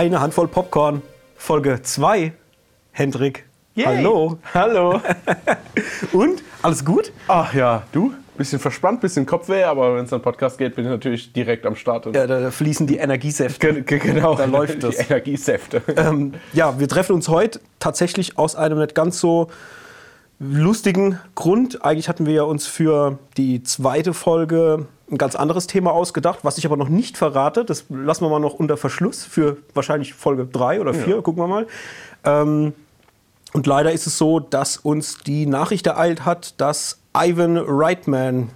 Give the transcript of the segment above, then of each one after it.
eine Handvoll Popcorn. Folge 2. Hendrik. Yay. Hallo. Hallo. Und? Alles gut? Ach ja, du? Bisschen verspannt, bisschen Kopfweh, aber wenn es an Podcast geht, bin ich natürlich direkt am Start. Und Ja, da fließen die Energiesäfte. Ge- genau, Da läuft die das. Energiesäfte. Ähm, ja, wir treffen uns heute tatsächlich aus einem nicht ganz so lustigen Grund. Eigentlich hatten wir ja uns für die zweite Folge ein ganz anderes Thema ausgedacht, was ich aber noch nicht verrate. Das lassen wir mal noch unter Verschluss für wahrscheinlich Folge 3 oder 4, gucken wir mal. Ähm, und leider ist es so, dass uns die Nachricht ereilt hat, dass Ivan Reitman,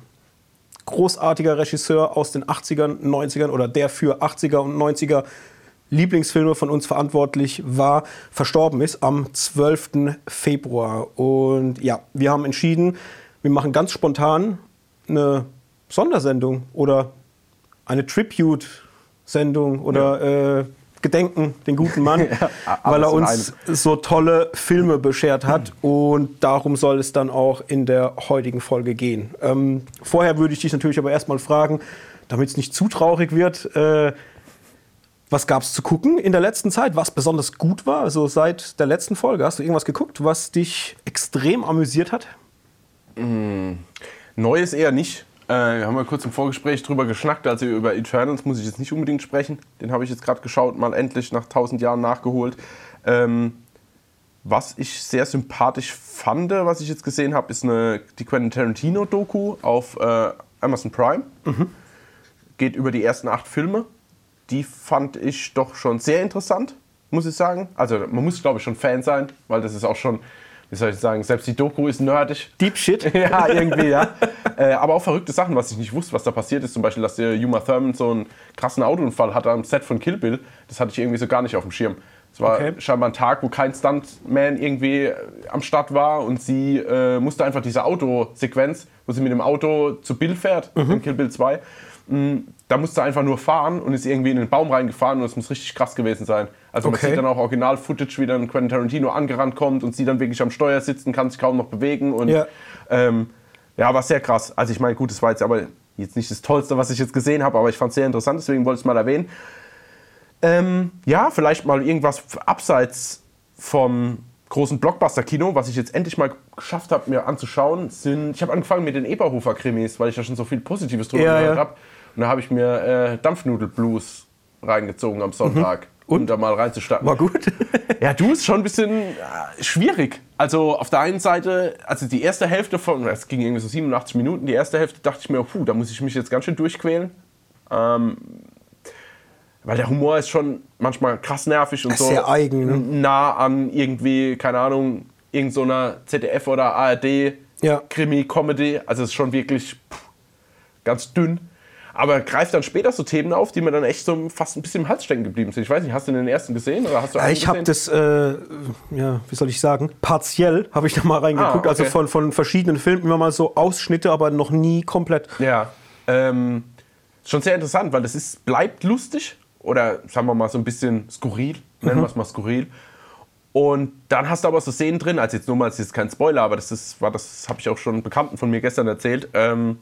großartiger Regisseur aus den 80ern, 90ern oder der für 80er und 90er Lieblingsfilme von uns verantwortlich war, verstorben ist am 12. Februar. Und ja, wir haben entschieden, wir machen ganz spontan eine Sondersendung oder eine Tribute-Sendung oder äh, Gedenken den guten Mann, weil er uns so tolle Filme beschert hat. Und darum soll es dann auch in der heutigen Folge gehen. Ähm, vorher würde ich dich natürlich aber erstmal fragen, damit es nicht zu traurig wird, äh, was gab es zu gucken in der letzten Zeit, was besonders gut war? Also seit der letzten Folge, hast du irgendwas geguckt, was dich extrem amüsiert hat? Neues eher nicht. Äh, wir haben ja kurz im Vorgespräch drüber geschnackt, also über Eternals muss ich jetzt nicht unbedingt sprechen. Den habe ich jetzt gerade geschaut, mal endlich nach 1000 Jahren nachgeholt. Ähm, was ich sehr sympathisch fand, was ich jetzt gesehen habe, ist eine, die Quentin Tarantino-Doku auf äh, Amazon Prime. Geht über die ersten acht Filme. Die fand ich doch schon sehr interessant, muss ich sagen. Also man muss, glaube ich, schon Fan sein, weil das ist auch schon, wie soll ich sagen, selbst die Doku ist nerdig. Deep Shit. Ja, irgendwie, ja. äh, aber auch verrückte Sachen, was ich nicht wusste, was da passiert ist. Zum Beispiel, dass der Uma Thurman so einen krassen Autounfall hatte am Set von Kill Bill. Das hatte ich irgendwie so gar nicht auf dem Schirm. Es war Okay. scheinbar ein Tag, wo kein Stuntman irgendwie äh, am Start war und sie äh, musste einfach diese Autosequenz, wo sie mit dem Auto zu Bill fährt, in Kill Bill 2, mh, da musste einfach nur fahren und ist irgendwie in den Baum reingefahren und es muss richtig krass gewesen sein. Also man Okay. sieht dann auch Original-Footage, wie dann Quentin Tarantino angerannt kommt und sie dann wirklich am Steuer sitzt und kann sich kaum noch bewegen und Ja. ähm, ja, war sehr krass. Also ich meine, gut, das war jetzt aber jetzt nicht das Tollste, was ich jetzt gesehen habe, aber ich fand es sehr interessant, deswegen wollte ich es mal erwähnen. Ähm, ja, vielleicht mal irgendwas abseits vom großen Blockbuster-Kino, was ich jetzt endlich mal geschafft habe, mir anzuschauen, sind, ich habe angefangen mit den Eberhofer-Krimis, weil ich da schon so viel Positives drüber Ja, gehört ja. habe. Und da habe ich mir äh, Dampfnudel-Blues reingezogen am Sonntag, um da mal reinzustarten. War gut. Ja, du ist schon ein bisschen äh, schwierig. Also auf der einen Seite, also die erste Hälfte von, es ging irgendwie so 87 Minuten, die erste Hälfte dachte ich mir, puh, da muss ich mich jetzt ganz schön durchquälen. Ähm, weil der Humor ist schon manchmal krass nervig und so Sehr eigen, ne? nah an irgendwie, keine Ahnung, irgend so ZDF oder ARD Ja. Krimi-Comedy. Also es ist schon wirklich pff, ganz dünn. Aber greift dann später so Themen auf, die mir dann echt so fast ein bisschen im Hals stecken geblieben sind. Ich weiß nicht, hast du den ersten gesehen oder hast du Ja, ich habe das, äh, ja, wie soll ich sagen, partiell habe ich da mal reingeguckt. Ah, okay. Also von, von verschiedenen Filmen immer mal so Ausschnitte, aber noch nie komplett. Ja, ähm, schon sehr interessant, weil das ist, bleibt lustig oder sagen wir mal so ein bisschen skurril, nennen wir es mal skurril. Und dann hast du aber so Szenen drin, also jetzt nur mal, das ist jetzt kein Spoiler, aber das ist, war das habe ich auch schon Bekannten von mir gestern erzählt. Ähm,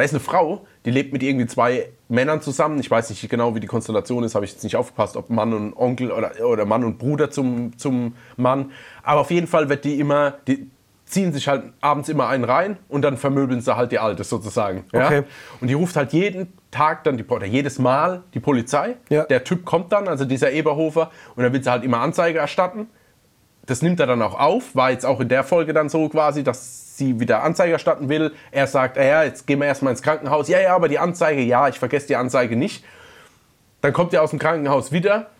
da ist eine Frau, die lebt mit irgendwie zwei Männern zusammen. Ich weiß nicht genau, wie die Konstellation ist, habe ich jetzt nicht aufgepasst, ob Mann und Onkel oder, oder Mann und Bruder zum, zum Mann. Aber auf jeden Fall wird die immer, die ziehen sich halt abends immer einen rein und dann vermöbeln sie halt die Alte sozusagen. Ja? Okay. Und die ruft halt jeden Tag dann, die, oder jedes Mal die Polizei. Ja. Der Typ kommt dann, also dieser Eberhofer, und dann will sie halt immer Anzeige erstatten das nimmt er dann auch auf, war jetzt auch in der Folge dann so quasi, dass sie wieder Anzeige erstatten will. Er sagt, "Ah ja, jetzt gehen wir erstmal ins Krankenhaus. Ja, ja, aber die Anzeige, ja, ich vergesse die Anzeige nicht. Dann kommt er aus dem Krankenhaus wieder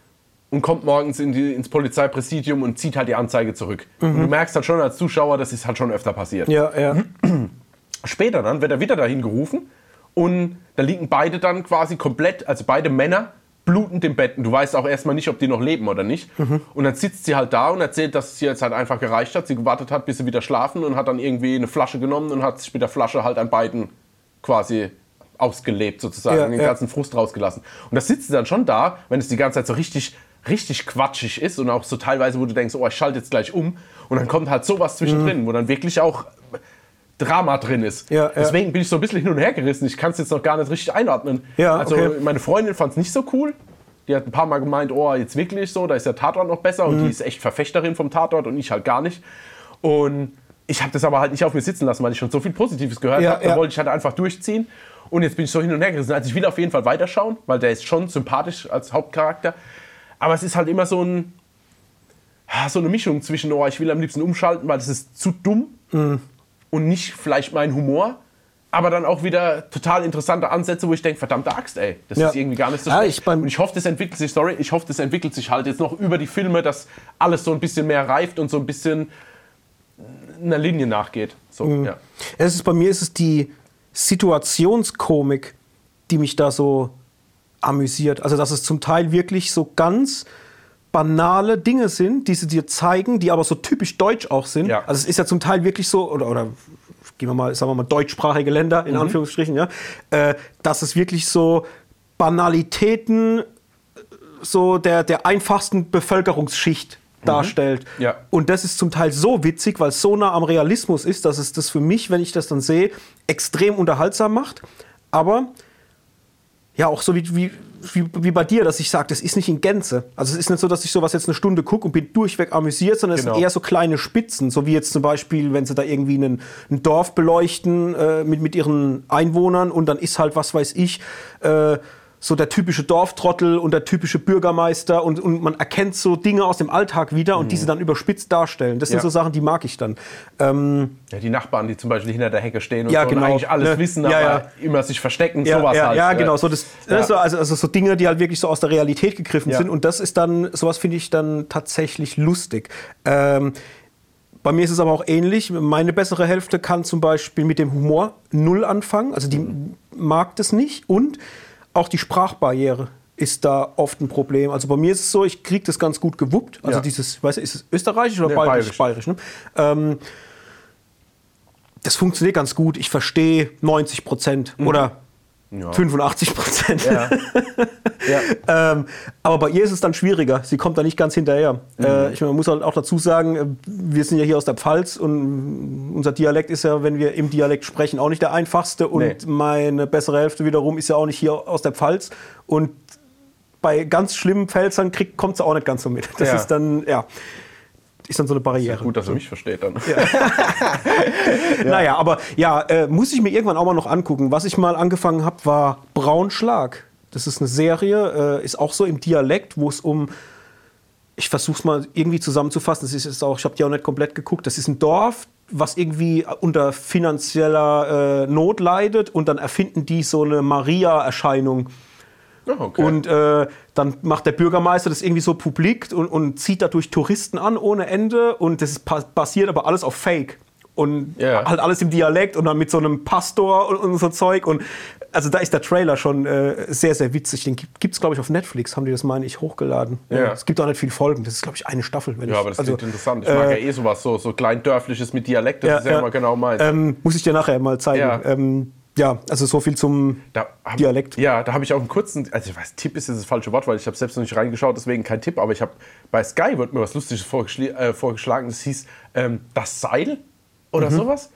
und kommt morgens in die, ins Polizeipräsidium und zieht halt die Anzeige zurück. Und du merkst halt schon als Zuschauer, das ist halt schon öfter passiert. Ja, ja. Später dann wird er wieder dahin gerufen und da liegen beide dann quasi komplett, also beide Männer, blutend im Bett. Und du weißt auch erstmal nicht, ob die noch leben oder nicht. Und dann sitzt sie halt da und erzählt, dass es ihr jetzt halt einfach gereicht hat. Sie gewartet hat, bis sie wieder schlafen und hat dann irgendwie eine Flasche genommen und hat sich mit der Flasche halt an beiden quasi ausgelebt sozusagen, Ja, den ja. ganzen Frust rausgelassen. Und das sitzt sie dann schon da, wenn es die ganze Zeit so richtig richtig quatschig ist und auch so teilweise, wo du denkst, oh, ich schalte jetzt gleich um und dann kommt halt sowas zwischendrin, wo dann wirklich auch Drama drin ist. Ja, ja. Deswegen bin ich so ein bisschen hin und her gerissen. Ich kann es jetzt noch gar nicht richtig einordnen. Ja, also okay. meine Freundin fand es nicht so cool. Die hat ein paar Mal gemeint, oh, jetzt wirklich so, da ist der Tatort noch besser. Und Mhm. die ist echt Verfechterin vom Tatort und ich halt gar nicht. Und ich habe das aber halt nicht auf mir sitzen lassen, weil ich schon so viel Positives gehört habe. Da wollte ich halt einfach durchziehen. Und jetzt bin ich so hin und her gerissen. Also ich will auf jeden Fall weiterschauen, weil der ist schon sympathisch als Hauptcharakter. Aber es ist halt immer so ein, so eine Mischung zwischen, oh, ich will am liebsten umschalten, weil das ist zu dumm Mhm. Und nicht vielleicht mein Humor. Aber dann auch wieder total interessante Ansätze, wo ich denke, verdammte Axt, ey, das Ja. ist irgendwie gar nicht so Ja, schlecht. ich beim- und ich hoffe, das entwickelt sich, sorry, ich hoffe, das entwickelt sich halt jetzt noch über die Filme, dass alles so ein bisschen mehr reift und so ein bisschen einer Linie nachgeht. So, Mhm. ja. Es ist, bei mir ist es die Situationskomik, die mich da so amüsiert. Also, dass es zum Teil wirklich so ganz banale Dinge sind, die sie dir zeigen, die aber so typisch deutsch auch sind. Ja. Also, es ist ja zum Teil wirklich so, oder, oder gehen wir mal, sagen wir mal, deutschsprachige Länder, Mhm. in Anführungsstrichen, ja, äh, dass es wirklich so Banalitäten so der, der einfachsten Bevölkerungsschicht darstellt. Mhm. Ja. Und das ist zum Teil so witzig, weil es so nah am Realismus ist, dass es das für mich, wenn ich das dann sehe, extrem unterhaltsam macht. Aber ja, auch so wie, wie, wie, wie bei dir, dass ich sage, das ist nicht in Gänze. Also es ist nicht so, dass ich sowas jetzt eine Stunde gucke und bin durchweg amüsiert, sondern es Genau. sind eher so kleine Spitzen, so wie jetzt zum Beispiel, wenn sie da irgendwie einen, ein Dorf beleuchten äh, mit, mit ihren Einwohnern und dann ist halt, was weiß ich, äh, so der typische Dorftrottel und der typische Bürgermeister und, und man erkennt so Dinge aus dem Alltag wieder und diese dann überspitzt darstellen. Das sind Mhm. Ja. so Sachen, die mag ich dann. Ähm, ja. Die Nachbarn, die zum Beispiel hinter der Hecke stehen und, Ja, so genau. und eigentlich alles Ne? wissen, Ja, aber ja. immer sich verstecken, ja, sowas ja, halt. ja, äh, genau. So das, ne, so, also, also so Dinge, die halt wirklich so aus der Realität gegriffen sind. Und das ist dann, sowas finde ich dann tatsächlich lustig. Ähm, bei mir ist es aber auch ähnlich. Meine bessere Hälfte kann zum Beispiel mit dem Humor null anfangen. Also die Mhm. mag das nicht. Und auch die Sprachbarriere ist da oft ein Problem. Also bei mir ist es so, ich kriege das ganz gut gewuppt. Also Ja. dieses, weißt du, ist es österreichisch oder Nee, bayerisch? bayerisch. bayerisch ne? ähm, das funktioniert ganz gut. Ich verstehe 90 Prozent oder Mhm. Ja. 85 Prozent. Ja. ja. ähm, aber bei ihr ist es dann schwieriger. Sie kommt da nicht ganz hinterher. Mhm. Äh, ich meine, man muss halt auch dazu sagen, äh, wir sind ja hier aus der Pfalz und unser Dialekt ist ja, wenn wir im Dialekt sprechen, auch nicht der einfachste. Und Nee. meine bessere Hälfte wiederum ist ja auch nicht hier aus der Pfalz. Und bei ganz schlimmen Pfälzern kriegt- kommt sie auch nicht ganz so mit. Das Ja. ist dann, ja, ist dann so eine Barriere. Gut, dass er mich versteht dann. Naja, aber ja, äh, muss ich mir irgendwann auch mal noch angucken. Was ich mal angefangen habe, war Braunschlag. Das ist eine Serie, äh, ist auch so im Dialekt, wo es um, ich versuche es mal irgendwie zusammenzufassen, das ist jetzt auch, ich habe die auch nicht komplett geguckt, das ist ein Dorf, was irgendwie unter finanzieller äh, Not leidet und dann erfinden die so eine Maria-Erscheinung. Ja, okay. Und äh, dann macht der Bürgermeister das irgendwie so publik und, und zieht dadurch Touristen an ohne Ende. Und das basiert aber alles auf Fake. Und Ja. halt alles im Dialekt und dann mit so einem Pastor und, und so Zeug. Und also da ist der Trailer schon äh, sehr, sehr witzig. Den gibt es, glaube ich, auf Netflix, haben die das, meine ich, hochgeladen. Ja. Es gibt auch nicht viele Folgen. Das ist, glaube ich, eine Staffel. Wenn ja, ich, aber das also, klingt interessant. Ich mag ja äh, eh sowas, so, so kleindörfliches mit Dialekt, das ist ja, immer genau meins. Ähm, muss ich dir nachher mal zeigen. Ja. Ähm, ja, also so viel zum Da hab, Dialekt. Ja, da habe ich auch einen kurzen, also ich weiß, Tipp ist jetzt das falsche Wort, weil ich habe selbst noch nicht reingeschaut, deswegen kein Tipp, aber ich habe bei Sky wird mir was Lustiges vorgeschl äh, vorgeschlagen, das hieß ähm, das Seil oder sowas.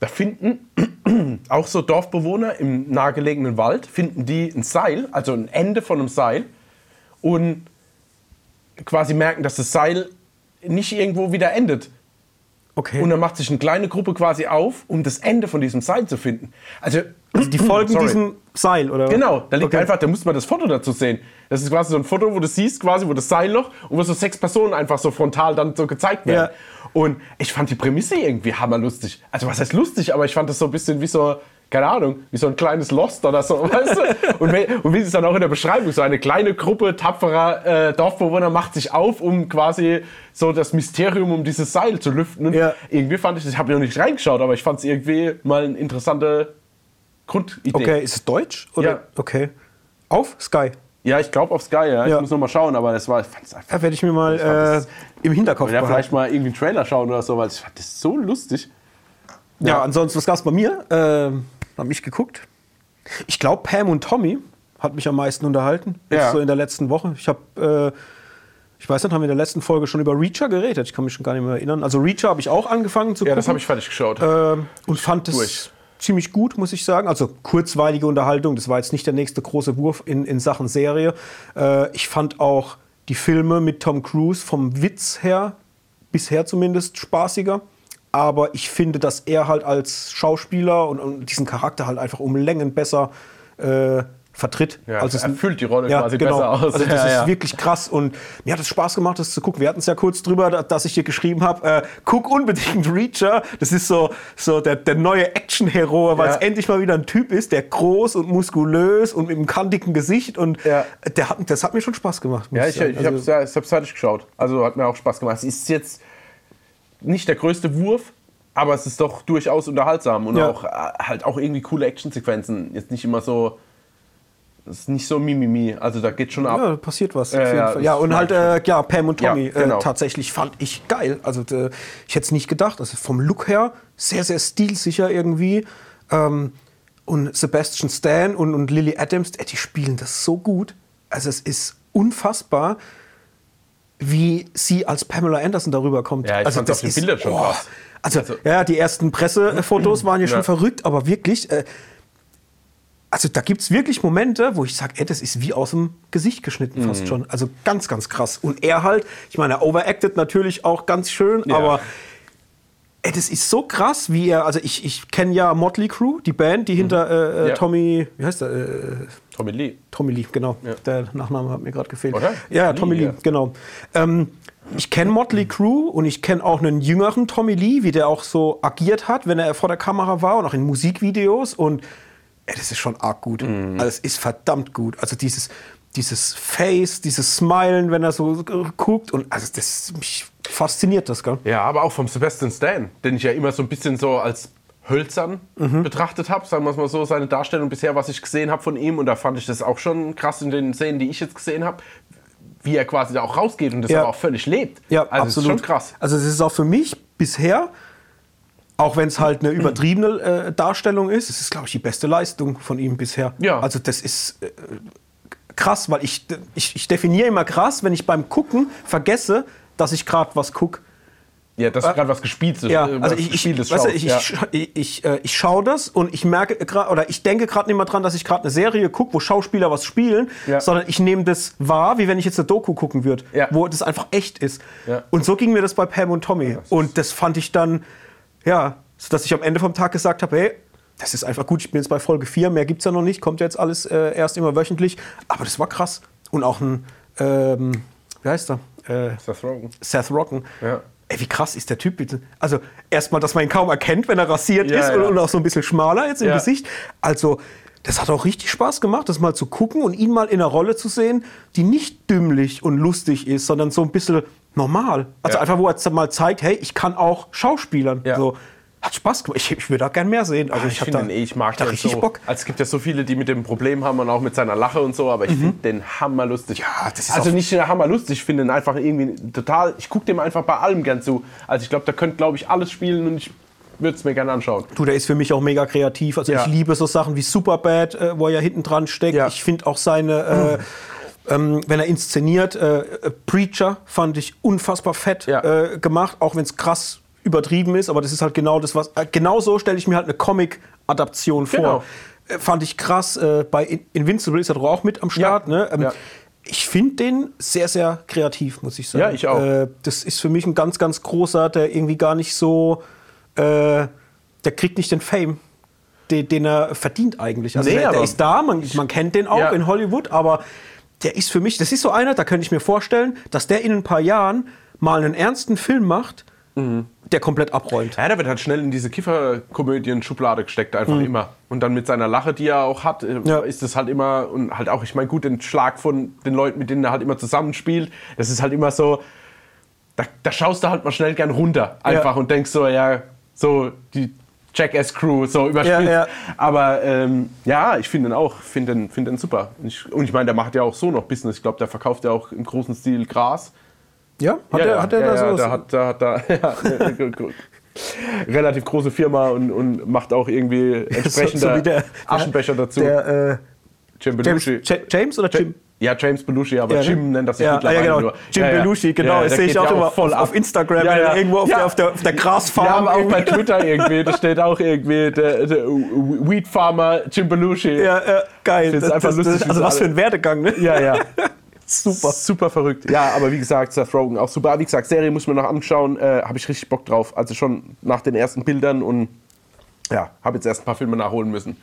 Da finden auch so Dorfbewohner im nahegelegenen Wald, finden die ein Seil, also ein Ende von einem Seil und quasi merken, dass das Seil nicht irgendwo wieder endet. Okay. Und dann macht sich eine kleine Gruppe quasi auf, um das Ende von diesem Seil zu finden. Also, also die folgen Sorry. diesem Seil, oder? Genau, da liegt Okay. einfach, da muss man das Foto dazu sehen. Das ist quasi so ein Foto, wo du siehst, quasi, wo das Seilloch und wo so sechs Personen einfach so frontal dann so gezeigt werden. Ja. Und ich fand die Prämisse irgendwie hammerlustig. Also was heißt lustig, aber ich fand das so ein bisschen wie so, keine Ahnung, wie so ein kleines Lost oder so, weißt du? Und, wie- und wie es dann auch in der Beschreibung, so eine kleine Gruppe tapferer äh, Dorfbewohner macht sich auf, um quasi so das Mysterium um dieses Seil zu lüften. Und Ja. irgendwie fand ich, ich habe noch nicht reingeschaut, aber ich fand es irgendwie mal eine interessante Grundidee. Okay, ist es Deutsch? Oder? Ja. Okay. Auf Sky. Ja, ich glaube auf Sky, ja. Ich Ja. muss noch mal schauen, aber das war, ich fand es einfach. Da werde ich mir mal fand äh, das- im Hinterkopf Ja, vielleicht mal irgendwie einen Trailer schauen oder so, weil ich fand das so lustig. Ja, ansonsten, was gab es bei mir? Ähm, hab ich geguckt. Ich glaube, Pam und Tommy hat mich am meisten unterhalten. Ja. Jetzt So in der letzten Woche. Ich habe, äh, ich weiß nicht, haben wir in der letzten Folge schon über Reacher geredet? Ich kann mich schon gar nicht mehr erinnern. Also Reacher habe ich auch angefangen zu Ja, gucken. das habe ich fertig geschaut. Ähm, und fand das durch. ziemlich gut, muss ich sagen. Also kurzweilige Unterhaltung, das war jetzt nicht der nächste große Wurf in, in Sachen Serie. Äh, ich fand auch die Filme mit Tom Cruise vom Witz her, bisher zumindest, spaßiger. Aber ich finde, dass er halt als Schauspieler und, und diesen Charakter halt einfach um Längen besser äh, vertritt. Ja, als es er füllt die Rolle ja, quasi genau. besser aus. Also das Ja, ist ja. wirklich krass und mir hat es Spaß gemacht, das zu gucken. Wir hatten es ja kurz drüber, da- dass ich dir geschrieben habe, äh, guck unbedingt Reacher. Das ist so, so der, der neue Action-Hero, weil Ja. es endlich mal wieder ein Typ ist, der groß und muskulös und mit einem kantigen Gesicht und Ja. der hat, das hat mir schon Spaß gemacht. Ja, ich, sagen. ich habe Also- es ich hab's fertig geschaut. Also hat mir auch Spaß gemacht. Es ist jetzt nicht der größte Wurf, aber es ist doch durchaus unterhaltsam und Ja. auch äh, halt auch irgendwie coole Actionsequenzen. Jetzt nicht immer so. Es ist nicht so mimimi. Also da geht schon ab. Ja, passiert was. Jeden ja, Fall. ja das und halt, äh, ja, Pam und Tommy Ja, genau. äh, tatsächlich fand ich geil. Also äh, ich hätte es nicht gedacht. Also vom Look her sehr, sehr stilsicher irgendwie. Ähm, und Sebastian Stan und, und Lily Adams, äh, die spielen das so gut. Also es ist unfassbar, wie sie als Pamela Anderson darüber kommt. Ja, ich also fand's auf den Bildern schon krass. Also, Also- ja, die ersten Pressefotos waren ja schon verrückt, aber wirklich, äh, also da gibt es wirklich Momente, wo ich sage, ey, das ist wie aus dem Gesicht geschnitten Mhm. fast schon. Also ganz, ganz krass. Und er halt, ich meine, er overacted natürlich auch ganz schön, Ja. aber ey, das ist so krass, wie er, also ich, ich kenne ja Motley Crue, die Band, die hinter äh, äh, Ja. Tommy, wie heißt der? Äh, Tommy Lee. Tommy Lee, genau. Ja. Der Nachname hat mir gerade gefehlt. Oder? Ja, Lee, Tommy Lee, ja. genau. Ähm, ich kenne Motley Crue und ich kenne auch einen jüngeren Tommy Lee, wie der auch so agiert hat, wenn er vor der Kamera war und auch in Musikvideos. Und ey, das ist schon arg gut. Mhm. Also es ist verdammt gut. Also dieses, dieses Face, dieses Smilen, wenn er so guckt. Und also das mich fasziniert das, gell? Ja, aber auch vom Sebastian Stan, den ich ja immer so ein bisschen so als hölzern Mhm. betrachtet habe, sagen wir es mal so, seine Darstellung bisher, was ich gesehen habe von ihm. Und da fand ich das auch schon krass in den Szenen, die ich jetzt gesehen habe, wie er quasi da auch rausgeht und das Ja. aber auch völlig lebt. Ja, also absolut. Schon krass. Also es ist auch für mich bisher, auch wenn es halt eine übertriebene äh, Darstellung ist, es ist, glaube ich, die beste Leistung von ihm bisher. Ja. Also das ist äh, krass, weil ich, ich, ich definiere immer krass, wenn ich beim Gucken vergesse, dass ich gerade was gucke. Ja, dass du gerade was gespieltes, Ja, äh, also ich, ich, Gespieltes weißt du, schaust. ich, ja. ich, ich, ich, äh, ich schaue das und ich merke gerade, oder ich denke gerade nicht mehr dran, dass ich gerade eine Serie gucke, wo Schauspieler was spielen, Ja. sondern ich nehme das wahr, wie wenn ich jetzt eine Doku gucken würde, Ja. wo das einfach echt ist. Und so ging mir das bei Pam und Tommy. das ist- und das fand ich dann, ja, dass ich am Ende vom Tag gesagt habe, hey, das ist einfach gut, ich bin jetzt bei Folge 4, mehr gibt es ja noch nicht, kommt ja jetzt alles äh, erst immer wöchentlich. Aber das war krass. Und auch ein, ähm, wie heißt er? Äh, Seth Rogen. Seth Rogen. Ja. Ey, wie krass ist der Typ bitte? Also erstmal, dass man ihn kaum erkennt, wenn er rasiert Ja, ist ja. Und, auch so ein bisschen schmaler jetzt im Ja. Gesicht. Also das hat auch richtig Spaß gemacht, das mal zu gucken und ihn mal in einer Rolle zu sehen, die nicht dümmlich und lustig ist, sondern so ein bisschen normal. Also einfach, wo er jetzt mal zeigt, hey, ich kann auch Schauspielern. So, hat Spaß gemacht. Ich, ich würde da gern mehr sehen. Also Ah, ich, ich finde den eh, ich mag da den richtig so. Bock. Also es gibt ja so viele, die mit dem Problem haben und auch mit seiner Lache und so, aber ich finde den hammerlustig. Ja, das ist also nicht nur hammerlustig, ich finde den einfach irgendwie total, ich gucke dem einfach bei allem gern zu. Also ich glaube, da könnte, glaube ich, alles spielen und ich würde es mir gerne anschauen. Du, der ist für mich auch mega kreativ. Also Ja. ich liebe so Sachen wie Superbad, äh, wo er ja hinten dran steckt. Ja. Ich finde auch seine, äh, ähm, wenn er inszeniert, äh, äh, Preacher fand ich unfassbar fett Ja. äh, gemacht, auch wenn es krass übertrieben ist. Aber das ist halt genau das, was. Äh, genau so stelle ich mir halt eine Comic-Adaption vor. Genau. Äh, fand ich krass. Äh, bei In Invincible ist er doch auch mit am Start. Ja. Ne? Ähm, Ja. Ich finde den sehr, sehr kreativ, muss ich sagen. Ja, ich auch. Äh, das ist für mich ein ganz, ganz großer, der irgendwie gar nicht so. Äh, der kriegt nicht den Fame, den, den er verdient eigentlich. Also Nee, der, der ist da, man, man kennt den auch Ja. in Hollywood, aber der ist für mich, das ist so einer, da könnte ich mir vorstellen, dass der in ein paar Jahren mal einen ernsten Film macht, der komplett abräumt. Ja, der wird halt schnell in diese Kifferkomödien-Schublade gesteckt, einfach immer. Und dann mit seiner Lache, die er auch hat, äh, Ja. ist das halt immer, und halt auch, ich meine, gut, den Schlag von den Leuten, mit denen er halt immer zusammenspielt, das ist halt immer so, da, da schaust du halt mal schnell gern runter, einfach, Ja. und denkst so, ja, so die Jackass-Crew, so überspielt. Ja. Aber ähm, ja, ich finde den auch, finde den, find den super. Und ich, und ich meine, der macht ja auch so noch Business. Ich glaube, der verkauft ja auch im großen Stil Gras. Ja? Hat ja, er, hat er ja, da ja, so? der hat, der hat da ja, relativ große Firma und, und macht auch irgendwie entsprechende wie der- Aschenbecher dazu. Der, äh, Jim James, Belushi. Ja- James oder Jim? Ja, James Belushi, aber Ja, Jim ne? nennt das sich ja, mittlerweile ja, genau. nur. Jim Ja, ja. Belushi, genau. Ja, das sehe ich auch ja immer voll auf, auf Instagram, Ja, ja. irgendwo auf, Ja. der, auf, der, auf der Grasfarm. Ja, auch bei Twitter irgendwie, da steht auch irgendwie der, der Weed Farmer Jim Belushi. ja, geil. Das, einfach das, lustig, also was für ein Werdegang, ne? ja. ja. Super. Super verrückt. Ja, aber wie gesagt, Seth Rogen auch super. Wie gesagt, Serie muss man noch anschauen. Äh, habe ich richtig Bock drauf. Also schon nach den ersten Bildern und ja, habe jetzt erst ein paar Filme nachholen müssen.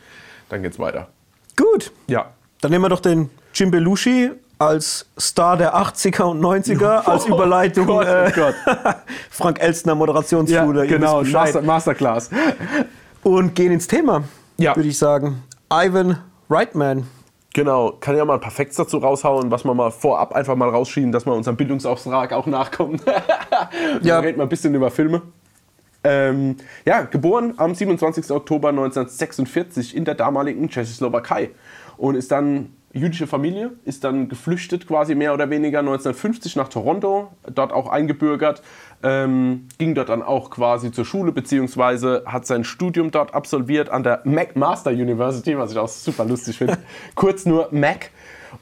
Dann geht's weiter. Gut. Ja. Dann nehmen wir doch den Jim Belushi als Star der 80er und 90er als Überleitung. Gott, oh äh, Gott. Frank Elstner, Ja, Moderationsschule. ihr genau. Master, Masterclass. Und gehen ins Thema, Ja. würde ich sagen. Ivan Reitman. Genau, kann ja mal ein paar Facts dazu raushauen, was wir mal vorab einfach mal rausschieben, dass wir unserem Bildungsauftrag auch nachkommen. Ja. ja. Reden wir ein bisschen über Filme. Ähm, ja, geboren am 27. Oktober 1946 in der damaligen Tschechoslowakei und ist dann jüdische Familie, ist dann geflüchtet quasi mehr oder weniger 1950 nach Toronto, dort auch eingebürgert, ähm, ging dort dann auch quasi zur Schule beziehungsweise hat sein Studium dort absolviert an der McMaster University, was ich auch super lustig finde, kurz nur Mac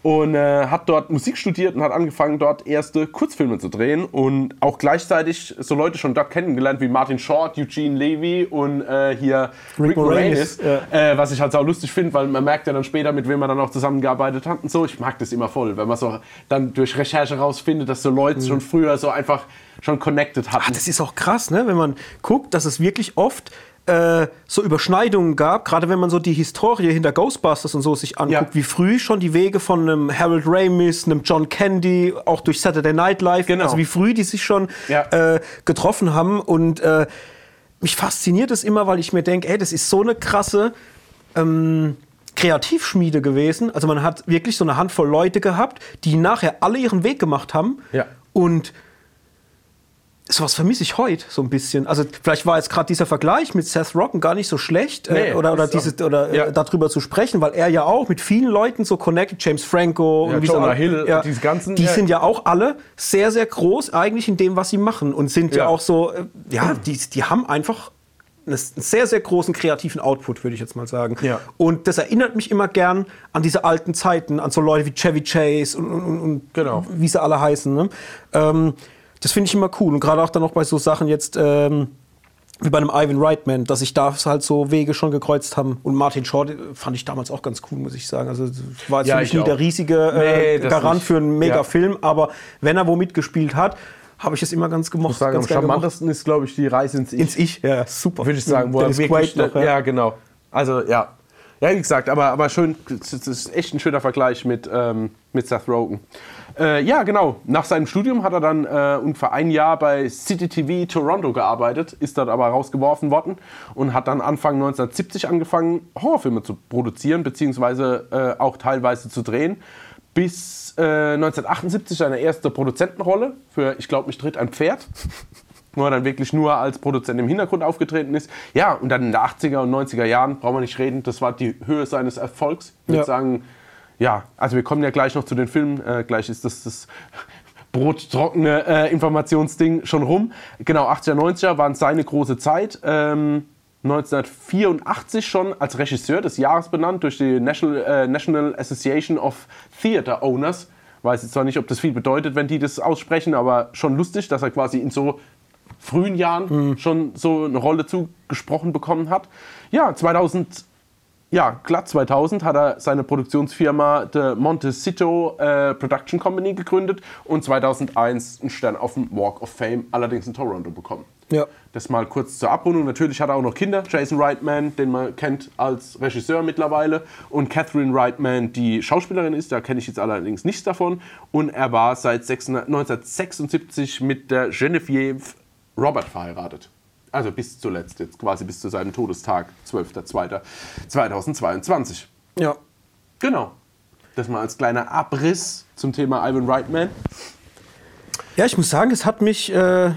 und äh, hat dort Musik studiert und hat angefangen, dort erste Kurzfilme zu drehen und auch gleichzeitig so Leute schon dort kennengelernt wie Martin Short, Eugene Levy und äh, hier Rick, Rick Moranis, Moranis, äh, was ich halt auch lustig finde, weil man merkt ja dann später, mit wem man dann auch zusammengearbeitet hat und so. Ich mag das immer voll, wenn man so dann durch Recherche rausfindet, dass so Leute schon früher so einfach schon connected hatten. Ah, das ist auch krass, ne? wenn man guckt, dass es wirklich oft äh, so Überschneidungen gab, gerade wenn man so die Historie hinter Ghostbusters und so sich anguckt, Ja. wie früh schon die Wege von einem Harold Ramis, einem John Candy, auch durch Saturday Night Live, Genau. also wie früh die sich schon Ja. äh, getroffen haben und äh, mich fasziniert es immer, weil ich mir denke, ey, das ist so eine krasse ähm, Kreativschmiede gewesen. Also man hat wirklich so eine Handvoll Leute gehabt, die nachher alle ihren Weg gemacht haben Ja. und sowas vermisse ich heute so ein bisschen. Also vielleicht war jetzt gerade dieser Vergleich mit Seth Rogen gar nicht so schlecht Nee, äh, oder, oder, auch- dieses, oder Ja. äh, darüber zu sprechen, weil er ja auch mit vielen Leuten so connected, James Franco Ja, und wie Jonah Hill, ja, diese ganzen, die sind ja auch alle sehr, sehr groß eigentlich in dem, was sie machen und sind ja, Ja. auch so, äh, ja, die, die haben einfach einen sehr, sehr großen kreativen Output, würde ich jetzt mal sagen. Ja. Und das erinnert mich immer gern an diese alten Zeiten, an so Leute wie Chevy Chase und, und, und Genau. wie sie alle heißen. Ne? Ähm, das finde ich immer cool. Und gerade auch dann noch bei so Sachen jetzt ähm, wie bei einem Ivan Reitman, dass sich da halt so Wege schon gekreuzt haben. Und Martin Short fand ich damals auch ganz cool, muss ich sagen. Also war jetzt Ja, für mich ich nie auch. der riesige äh, Nee, Garant für einen mega Ja. Aber wenn er wo mitgespielt hat, habe ich es immer ganz gemocht. Ich sagen, am charmantesten ist, glaube ich, die Reise ins Ich. Ins Ich, ja, super. würde ich sagen, wo er Dennis wirklich, Quaid noch, ja. ja. genau. Also ja, ja wie gesagt, aber, aber schön, das ist echt ein schöner Vergleich mit, ähm, mit Seth Rogen. Äh, ja, genau. Nach seinem Studium hat er dann äh, ungefähr ein Jahr bei City TV Toronto gearbeitet, ist dort aber rausgeworfen worden und hat dann Anfang 1970 angefangen, Horrorfilme zu produzieren, beziehungsweise äh, auch teilweise zu drehen. Bis äh, 1978 seine erste Produzentenrolle für Ich glaube, mich tritt ein Pferd wo er dann wirklich nur als Produzent im Hintergrund aufgetreten ist. Ja, und dann in den 80er und 90er Jahren, brauchen wir nicht reden, das war die Höhe seines Erfolgs. Ich würde Ja. sagen, ja, also wir kommen ja gleich noch zu den Filmen, äh, gleich ist das das brottrockene äh, Informationsding schon rum. Genau, 80er, 90er waren seine große Zeit. Ähm, 1984 schon als Regisseur des Jahres benannt durch die National, äh, National Association of Theatre Owners. Weiß jetzt zwar nicht, ob das viel bedeutet, wenn die das aussprechen, aber schon lustig, dass er quasi in so frühen Jahren schon so eine Rolle zugesprochen bekommen hat. Ja, 2000, ja, glatt 2000 hat er seine Produktionsfirma The Montecito äh, Production Company gegründet und 2001 einen Stern auf dem Walk of Fame, allerdings in Toronto bekommen. Ja. Das mal kurz zur Abrundung. Natürlich hat er auch noch Kinder. Jason Reitman, den man kennt als Regisseur mittlerweile. Und Catherine Reitman, die Schauspielerin ist. Da kenne ich jetzt allerdings nichts davon. Und er war seit 600 1976 mit der Genevieve Robert verheiratet. Also bis zuletzt, jetzt quasi bis zu seinem Todestag, 12.02.2022. Ja. Genau. Das mal als kleiner Abriss zum Thema Ivan Reitman. Ja, ich muss sagen, es hat mich, äh,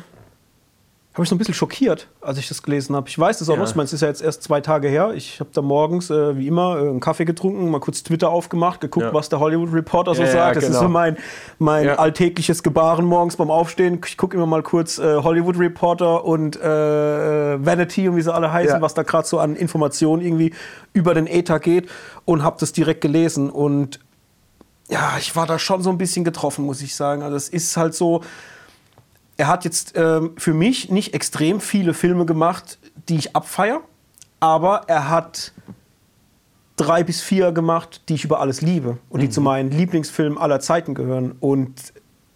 habe ich so ein bisschen schockiert, als ich das gelesen habe. Ich weiß das auch Ja. noch, ich meine, es ist ja jetzt erst zwei Tage her. Ich habe da morgens, äh, wie immer, äh, einen Kaffee getrunken, mal kurz Twitter aufgemacht, geguckt, Ja. was der Hollywood Reporter so Ja, sagt. Das ist genau. so mein, mein alltägliches Gebaren morgens beim Aufstehen. Ich gucke immer mal kurz äh, Hollywood Reporter und äh, Vanity und wie sie alle heißen, was da gerade so an Informationen irgendwie über den Äther geht und habe das direkt gelesen und ja, ich war da schon so ein bisschen getroffen, muss ich sagen. Also es ist halt so, er hat jetzt ähm, für mich nicht extrem viele Filme gemacht, die ich abfeier, aber er hat drei bis vier gemacht, die ich über alles liebe und die Mhm. zu meinen Lieblingsfilmen aller Zeiten gehören. Und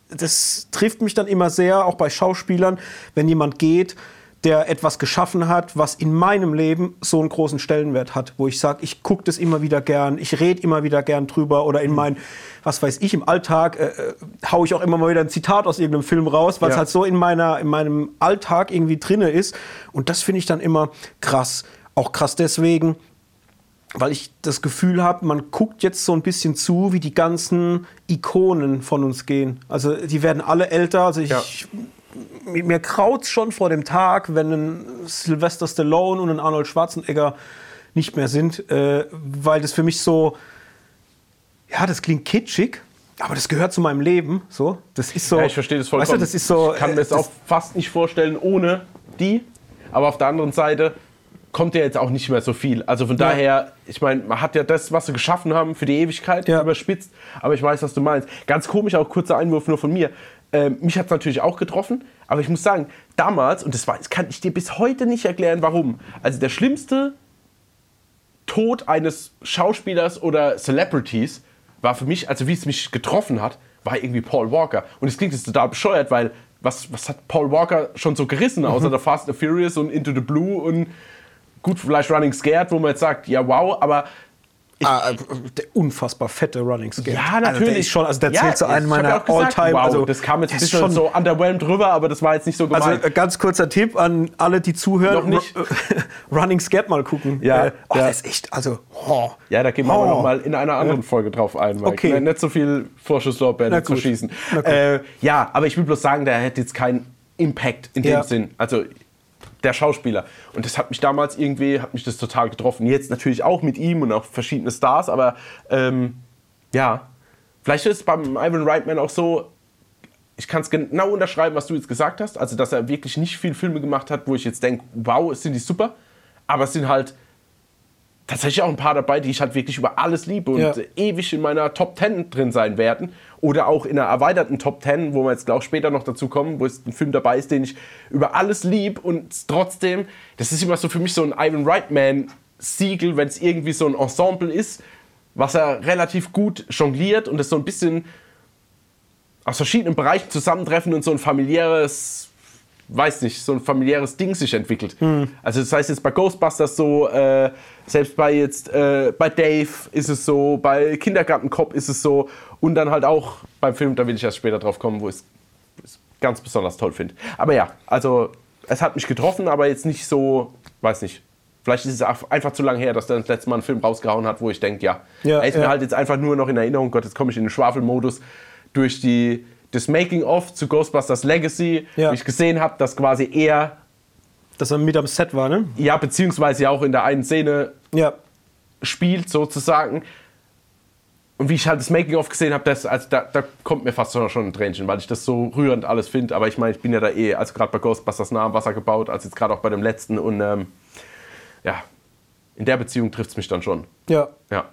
das trifft mich dann immer sehr, auch bei Schauspielern, wenn jemand geht, der etwas geschaffen hat, was in meinem Leben so einen großen Stellenwert hat, wo ich sage, ich gucke das immer wieder gern, ich rede immer wieder gern drüber oder in Mhm. mein, was weiß ich, im Alltag äh, äh, hau ich auch immer mal wieder ein Zitat aus irgendeinem Film raus, weil es Ja. halt so in, meiner, in meinem Alltag irgendwie drinne ist. Und das finde ich dann immer krass. Auch krass deswegen, weil ich das Gefühl habe, man guckt jetzt so ein bisschen zu, wie die ganzen Ikonen von uns gehen. Also die werden alle älter. Also ich, Ja. Mir, mir kraut schon vor dem Tag, wenn ein Sylvester Stallone und ein Arnold Schwarzenegger nicht mehr sind, äh, weil das für mich so, ja, das klingt kitschig, aber das gehört zu meinem Leben. So, das ist so. Ja, ich verstehe das vollkommen. Weißt du, das ist so. ich kann mir äh, das auch fast nicht vorstellen ohne die. Aber auf der anderen Seite kommt ja jetzt auch nicht mehr so viel. Also von daher, ich meine, man hat ja das, was sie geschaffen haben, für die Ewigkeit Ja. überspitzt. Aber ich weiß, was du meinst. Ganz komisch, auch kurzer Einwurf nur von mir. Ähm, mich hat es natürlich auch getroffen, aber ich muss sagen, damals, und das, war, das kann ich dir bis heute nicht erklären, warum. Also der schlimmste Tod eines Schauspielers oder Celebrities war für mich, also wie es mich getroffen hat, war irgendwie Paul Walker. Und es klingt jetzt total bescheuert, weil was, was hat Paul Walker schon so gerissen, außer der Fast and Furious und Into the Blue und gut, vielleicht Running Scared, wo man jetzt sagt, ja wow, aber Ah, äh, der unfassbar fette Running Skate. ja, Also natürlich. der ist schon, also der Ja, zählt zu einem meiner Alltime. Wow, also das kam jetzt ein bisschen schon so underwhelmed drüber, aber das war jetzt nicht so Also gemeint. äh, ganz kurzer Tipp an alle, die zuhören. Noch nicht. Running Scat mal gucken. Ja, Äh, oh, ja. Das ist echt, also. Oh. Ja, da gehen wir Oh. aber noch mal in einer anderen Folge drauf ein, Mike. Okay. Nicht so viel Vorschusslorbeeren zu schießen. Äh, ja, aber ich will bloß sagen, der hat jetzt keinen Impact in dem. Sinn. Also der Schauspieler. Und das hat mich damals irgendwie, hat mich das total getroffen. Jetzt natürlich auch mit ihm und auch verschiedene Stars, aber ähm, ja, vielleicht ist es beim Ivan Reitman auch so, ich kann es genau unterschreiben, was du jetzt gesagt hast. Also, dass er wirklich nicht viel Filme gemacht hat, wo ich jetzt denke, wow, sind die super. Aber es sind halt tatsächlich auch ein paar dabei, die ich halt wirklich über alles liebe und Ja. ewig in meiner Top 10 drin sein werden. Oder auch in einer erweiterten Top 10, wo wir jetzt auch später noch dazu kommen, wo es ein Film dabei ist, den ich über alles lieb und trotzdem, das ist immer so für mich so ein Ivan Reitman-Siegel, wenn es irgendwie so ein Ensemble ist, was er relativ gut jongliert und es so ein bisschen aus verschiedenen Bereichen zusammentreffen und so ein familiäres, weiß nicht, so ein familiäres Ding sich entwickelt. Also das heißt jetzt bei Ghostbusters so, äh, selbst bei jetzt äh, bei Dave ist es so, bei Kindergartencop ist es so und dann halt auch beim Film, da will ich erst später drauf kommen, wo ich es ganz besonders toll finde. Aber ja, also es hat mich getroffen, aber jetzt nicht so, weiß nicht. Vielleicht ist es einfach zu lange her, dass er das letzte Mal einen Film rausgehauen hat, wo ich denke, ja, Ja, er ist ja. mir halt jetzt einfach nur noch in Erinnerung, Gott, jetzt komme ich in den Schwafelmodus durch die, das Making-of zu Ghostbusters Legacy, Ja. ich gesehen habe, dass quasi er, Dass er mit am Set war, ne? ja, beziehungsweise ja auch in der einen Szene Ja. spielt, sozusagen. Und wie ich halt das Making-of gesehen habe, also da, da kommt mir fast schon ein Tränchen, weil ich das so rührend alles finde. Aber ich meine, ich bin ja da eh, also gerade bei Ghostbusters nah am Wasser gebaut, als jetzt gerade auch bei dem letzten. Und ähm, ja, in der Beziehung trifft es mich dann schon. Ja. Ja.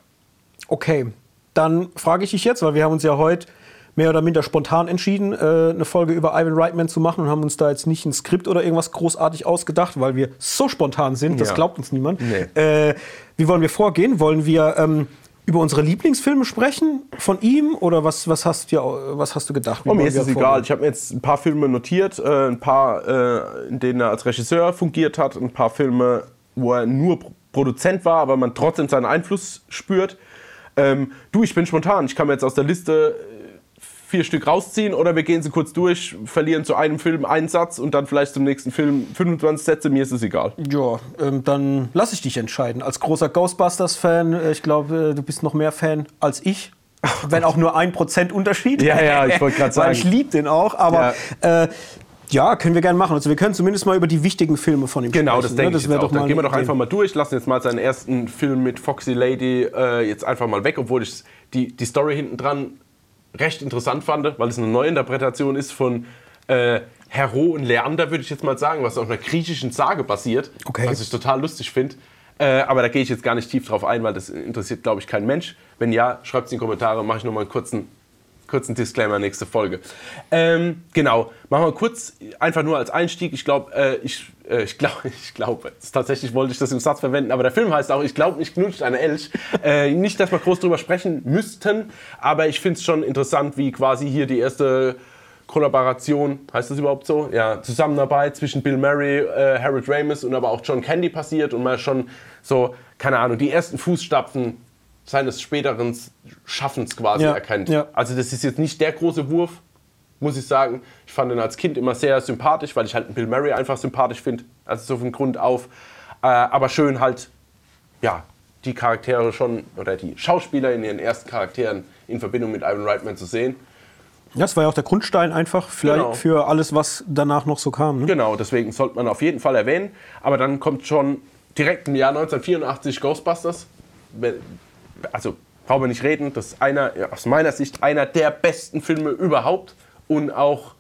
Okay. Dann frage ich dich jetzt, weil wir haben uns ja heute mehr oder minder spontan entschieden, äh, eine Folge über Ivan Reitman zu machen und haben uns da jetzt nicht ein Skript oder irgendwas großartig ausgedacht, weil wir so spontan sind, das Ja. glaubt uns niemand. Nee. Äh, wie wollen wir vorgehen? Wollen wir ähm, über unsere Lieblingsfilme sprechen von ihm oder was, was, hast, du, was hast du gedacht? Oh, mir ist es egal. Ich habe mir jetzt ein paar Filme notiert, äh, ein paar, äh, in denen er als Regisseur fungiert hat, ein paar Filme, wo er nur Pro- Produzent war, aber man trotzdem seinen Einfluss spürt. Ähm, du, ich bin spontan. Ich kann mir jetzt aus der Liste vier Stück rausziehen oder wir gehen sie kurz durch, verlieren zu einem Film einen Satz und dann vielleicht zum nächsten Film 25 Sätze. Mir ist es egal. Ja, ähm, dann lass ich dich entscheiden. Als großer Ghostbusters-Fan, äh, ich glaube, äh, du bist noch mehr Fan als ich. Wenn auch nur ein Prozent Unterschied. Ja, ja, ich wollte gerade Weil ich sagen. liebe den auch, aber ja. Äh, ja, können wir gerne machen. Also wir können zumindest mal über die wichtigen Filme von ihm Genau, das sprechen. denke ne? ich wär jetzt auch. Dann gehen wir doch einfach mal durch, lassen jetzt mal seinen ersten Film mit Foxy Lady äh, jetzt einfach mal weg, obwohl ich die, die Story hinten dran recht interessant fand, weil es eine Neuinterpretation ist von äh, Hero und Leander, würde ich jetzt mal sagen, was auf einer griechischen Sage basiert, Okay. was ich total lustig finde. Äh, aber da gehe ich jetzt gar nicht tief drauf ein, weil das interessiert, glaube ich, kein Mensch. Wenn ja, schreibt es in die Kommentare, mache ich nochmal einen kurzen, kurzen Disclaimer nächste Folge. Ähm, genau, machen wir kurz, einfach nur als Einstieg. Ich glaube, äh, ich, äh, ich glaube, ich glaube, tatsächlich wollte ich das im Satz verwenden, aber der Film heißt auch, ich glaube, mich knutscht eine Elch. Äh, nicht, dass wir groß drüber sprechen müssten, aber ich finde es schon interessant, wie quasi hier die erste Kollaboration, heißt das überhaupt so? Ja, Zusammenarbeit zwischen Bill Murray, äh, Harold Ramis und aber auch John Candy passiert und man schon so, keine Ahnung, die ersten Fußstapfen seines späteren Schaffens quasi Ja, erkennt. ja. Also das ist jetzt nicht der große Wurf, muss ich sagen. Ich fand ihn als Kind immer sehr sympathisch, weil ich halt Bill Murray einfach sympathisch finde, also so von Grund auf. Äh, aber schön halt, ja, die Charaktere schon, oder die Schauspieler in ihren ersten Charakteren in Verbindung mit Ivan Reitman zu sehen. Ja, das war ja auch der Grundstein einfach vielleicht Genau. für alles, was danach noch so kam. Ne? Genau, deswegen sollte man auf jeden Fall erwähnen. Aber dann kommt schon direkt im Jahr 1984 Ghostbusters. Also brauchen wir nicht reden. Das ist einer, aus meiner Sicht einer der besten Filme überhaupt. Und auch,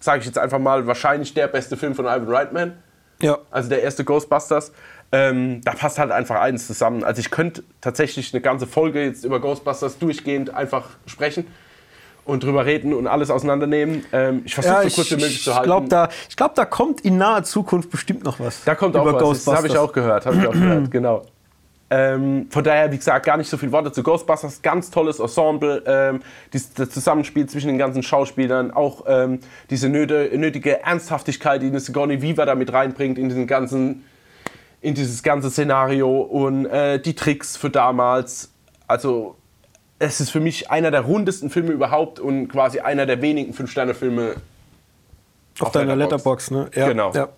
sage ich jetzt einfach mal, wahrscheinlich der beste Film von Ivan Reitman. Ja. Also der erste Ghostbusters. Ähm, da passt halt einfach eins zusammen. Also ich könnte tatsächlich eine ganze Folge jetzt über Ghostbusters durchgehend einfach sprechen und drüber reden und alles auseinandernehmen. Ähm, ich versuche Ja, so kurz wie möglich ich zu halten. glaube, da, ich glaub, da kommt in naher Zukunft bestimmt noch was. Da kommt auch was. Das habe ich auch gehört. Hab ich auch gehört genau. Ähm, von daher, wie gesagt, gar nicht so viele Worte zu Ghostbusters. Ganz tolles Ensemble. Ähm, dies, das Zusammenspiel zwischen den ganzen Schauspielern. Auch ähm, diese nöte, nötige Ernsthaftigkeit, die Sigourney Weaver da mit reinbringt in, diesen ganzen, in dieses ganze Szenario. Und äh, die Tricks für damals. Also, es ist für mich einer der rundesten Filme überhaupt und quasi einer der wenigen Fünf-Sterne-Filme Auf deiner Letterboxd. Letterbox, ne? Ja, Genau. Ja.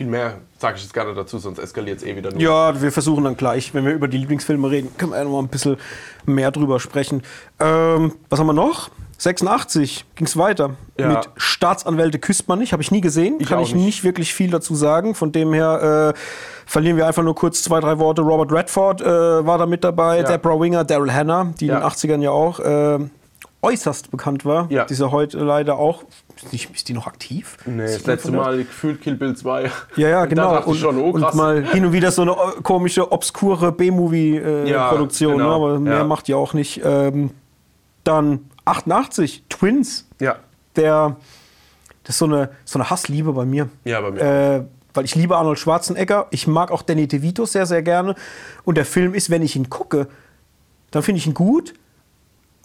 Viel mehr sage ich jetzt gar nicht dazu, sonst eskaliert es eh wieder nur. ja, wir versuchen dann gleich, wenn wir über die Lieblingsfilme reden, können wir ja noch mal ein bisschen mehr drüber sprechen. Ähm, was haben wir noch? 86 ging es weiter. Ja. Mit Staatsanwälte küsst man nicht. Habe ich nie gesehen. Ich Kann ich nicht. nicht wirklich viel dazu sagen. Von dem her äh, verlieren wir einfach nur kurz zwei, drei Worte. Robert Redford äh, war da mit dabei. Ja. Deborah Winger, Daryl Hannah, die in den 80ern ja auch äh, äußerst bekannt war. Ja. Die ja heute leider auch. Ist, nicht, ist die noch aktiv? Nee, das letzte Mal gefühlt Kill Bill 2. Ja, ja, Und genau. Ich schon, oh und mal hin und wieder so eine äh, komische, obskure Ja, B-Movie-Produktion, genau, ne? aber mehr ja. macht die auch nicht. Ähm, dann 88, Twins, ja, der, das ist so eine, so eine Hassliebe bei mir. Ja, bei mir Äh, weil ich liebe Arnold Schwarzenegger, ich mag auch Danny DeVito sehr, sehr gerne. Und der Film ist, wenn ich ihn gucke, dann finde ich ihn gut.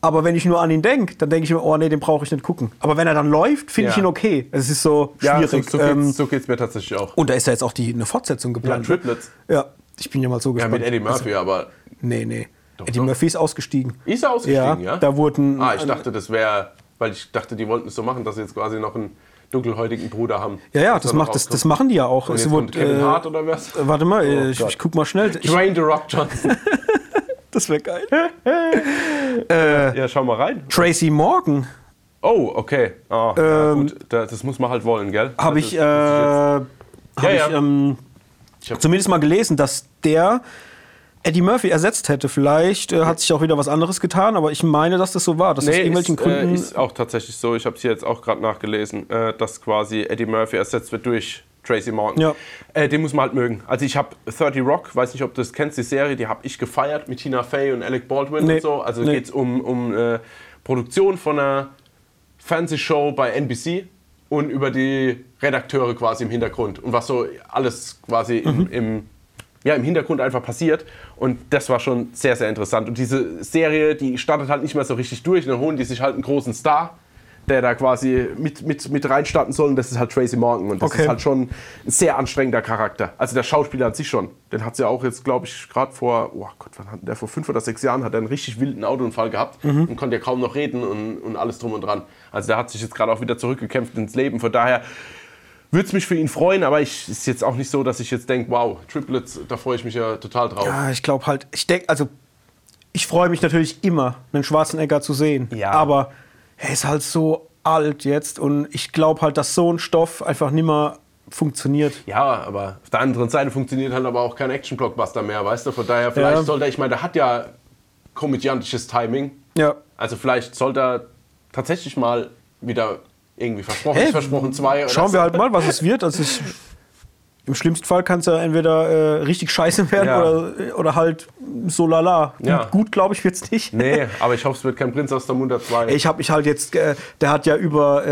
Aber wenn ich nur an ihn denke, dann denke ich mir, oh nee, den brauche ich nicht gucken. Aber wenn er dann läuft, finde ich Ja. ihn okay. Es ist so ja so, schwierig. so, geht's, ähm, so geht's mir tatsächlich auch. und da ist ja jetzt auch die, eine Fortsetzung Ja, geplant. Triplets. Ja, ich bin ja mal so Ja, gespannt. mit Eddie Murphy, aber Nee, nee. Doch, Eddie doch. Murphy ist ausgestiegen. ist er ausgestiegen, Ja, ja? da wurden- Ah, ich dachte, das wäre, weil ich dachte, die wollten es so machen, dass sie jetzt quasi noch einen dunkelhäutigen Bruder haben. Ja, ja, das, macht, das, das machen die ja auch. Und Es wurde, Kevin äh, Hart oder was? Warte mal, Oh ich, ich guck mal schnell. Ich, Dwayne The Rock Johnson. das wäre geil. ja, schau mal rein. Tracy Morgan Oh, okay. Ja, Ähm, gut. Da- Das muss man halt wollen, gell? habe Das ich, äh, das hab Ja, ich ja. ähm, Ich hab- zumindest mal gelesen, dass der Eddie Murphy ersetzt hätte. Vielleicht äh, hat sich auch wieder was anderes getan, aber ich meine, dass das so war. Aus Nee, irgendwelchen ist, Gründen. Äh, ist auch tatsächlich so. Ich habe es hier jetzt auch gerade nachgelesen, äh, dass quasi Eddie Murphy ersetzt wird durch Tracy Morgan. Ja. Äh, den muss man halt mögen. Also ich habe 30 Rock, weiß nicht, ob du das kennst, die Serie, die habe ich gefeiert mit Tina Fey und Alec Baldwin Nee. und so. Also Nee. geht es um, um äh, Produktion von einer Fernsehshow bei NBC und über die Redakteure quasi im Hintergrund und was so alles quasi im, Mhm. im, ja, im Hintergrund einfach passiert. Und das war schon sehr, sehr interessant. Und diese Serie, die startet halt nicht mehr so richtig durch. Und dann holen die sich halt einen großen Star, der da quasi mit, mit, mit reinstarten soll. Und das ist halt Tracy Morgan. Und das Okay. ist halt schon ein sehr anstrengender Charakter. Also der Schauspieler an sich schon. Den hat sie ja auch jetzt, glaube ich, gerade vor, oh Gott, wann hat der? Vor fünf oder sechs Jahren hat er einen richtig wilden Autounfall gehabt und konnte ja kaum noch reden und, und alles drum und dran. Also der hat sich jetzt gerade auch wieder zurückgekämpft ins Leben. Von daher würde es mich für ihn freuen, aber ich ist jetzt auch nicht so, dass ich jetzt denke, wow, Triplets, da freue ich mich ja total drauf. Ja, ich glaube halt, ich denke, also ich freue mich natürlich immer, einen Schwarzenegger zu sehen. Ja. Aber er ist halt so alt jetzt und ich glaube halt, dass so ein Stoff einfach nimmer funktioniert. Ja, aber auf der anderen Seite funktioniert halt aber auch kein Action-Blockbuster mehr, weißt du? Von daher, vielleicht Ja. sollte er, ich meine, der hat ja komödiantisches Timing. Ja. Also vielleicht sollte er tatsächlich mal wieder irgendwie versprochen, Hey, ist versprochen zwei oder Schauen so. wir halt mal, was es wird. Also ich, Im schlimmsten Fall kann es ja entweder äh, richtig scheiße werden Ja. oder, oder halt so lala. Ja. Gut, gut glaube ich, wird es nicht. Nee, aber ich hoffe, es wird kein Prinz aus der Munter 2. Ich habe mich halt jetzt, äh, der hat ja über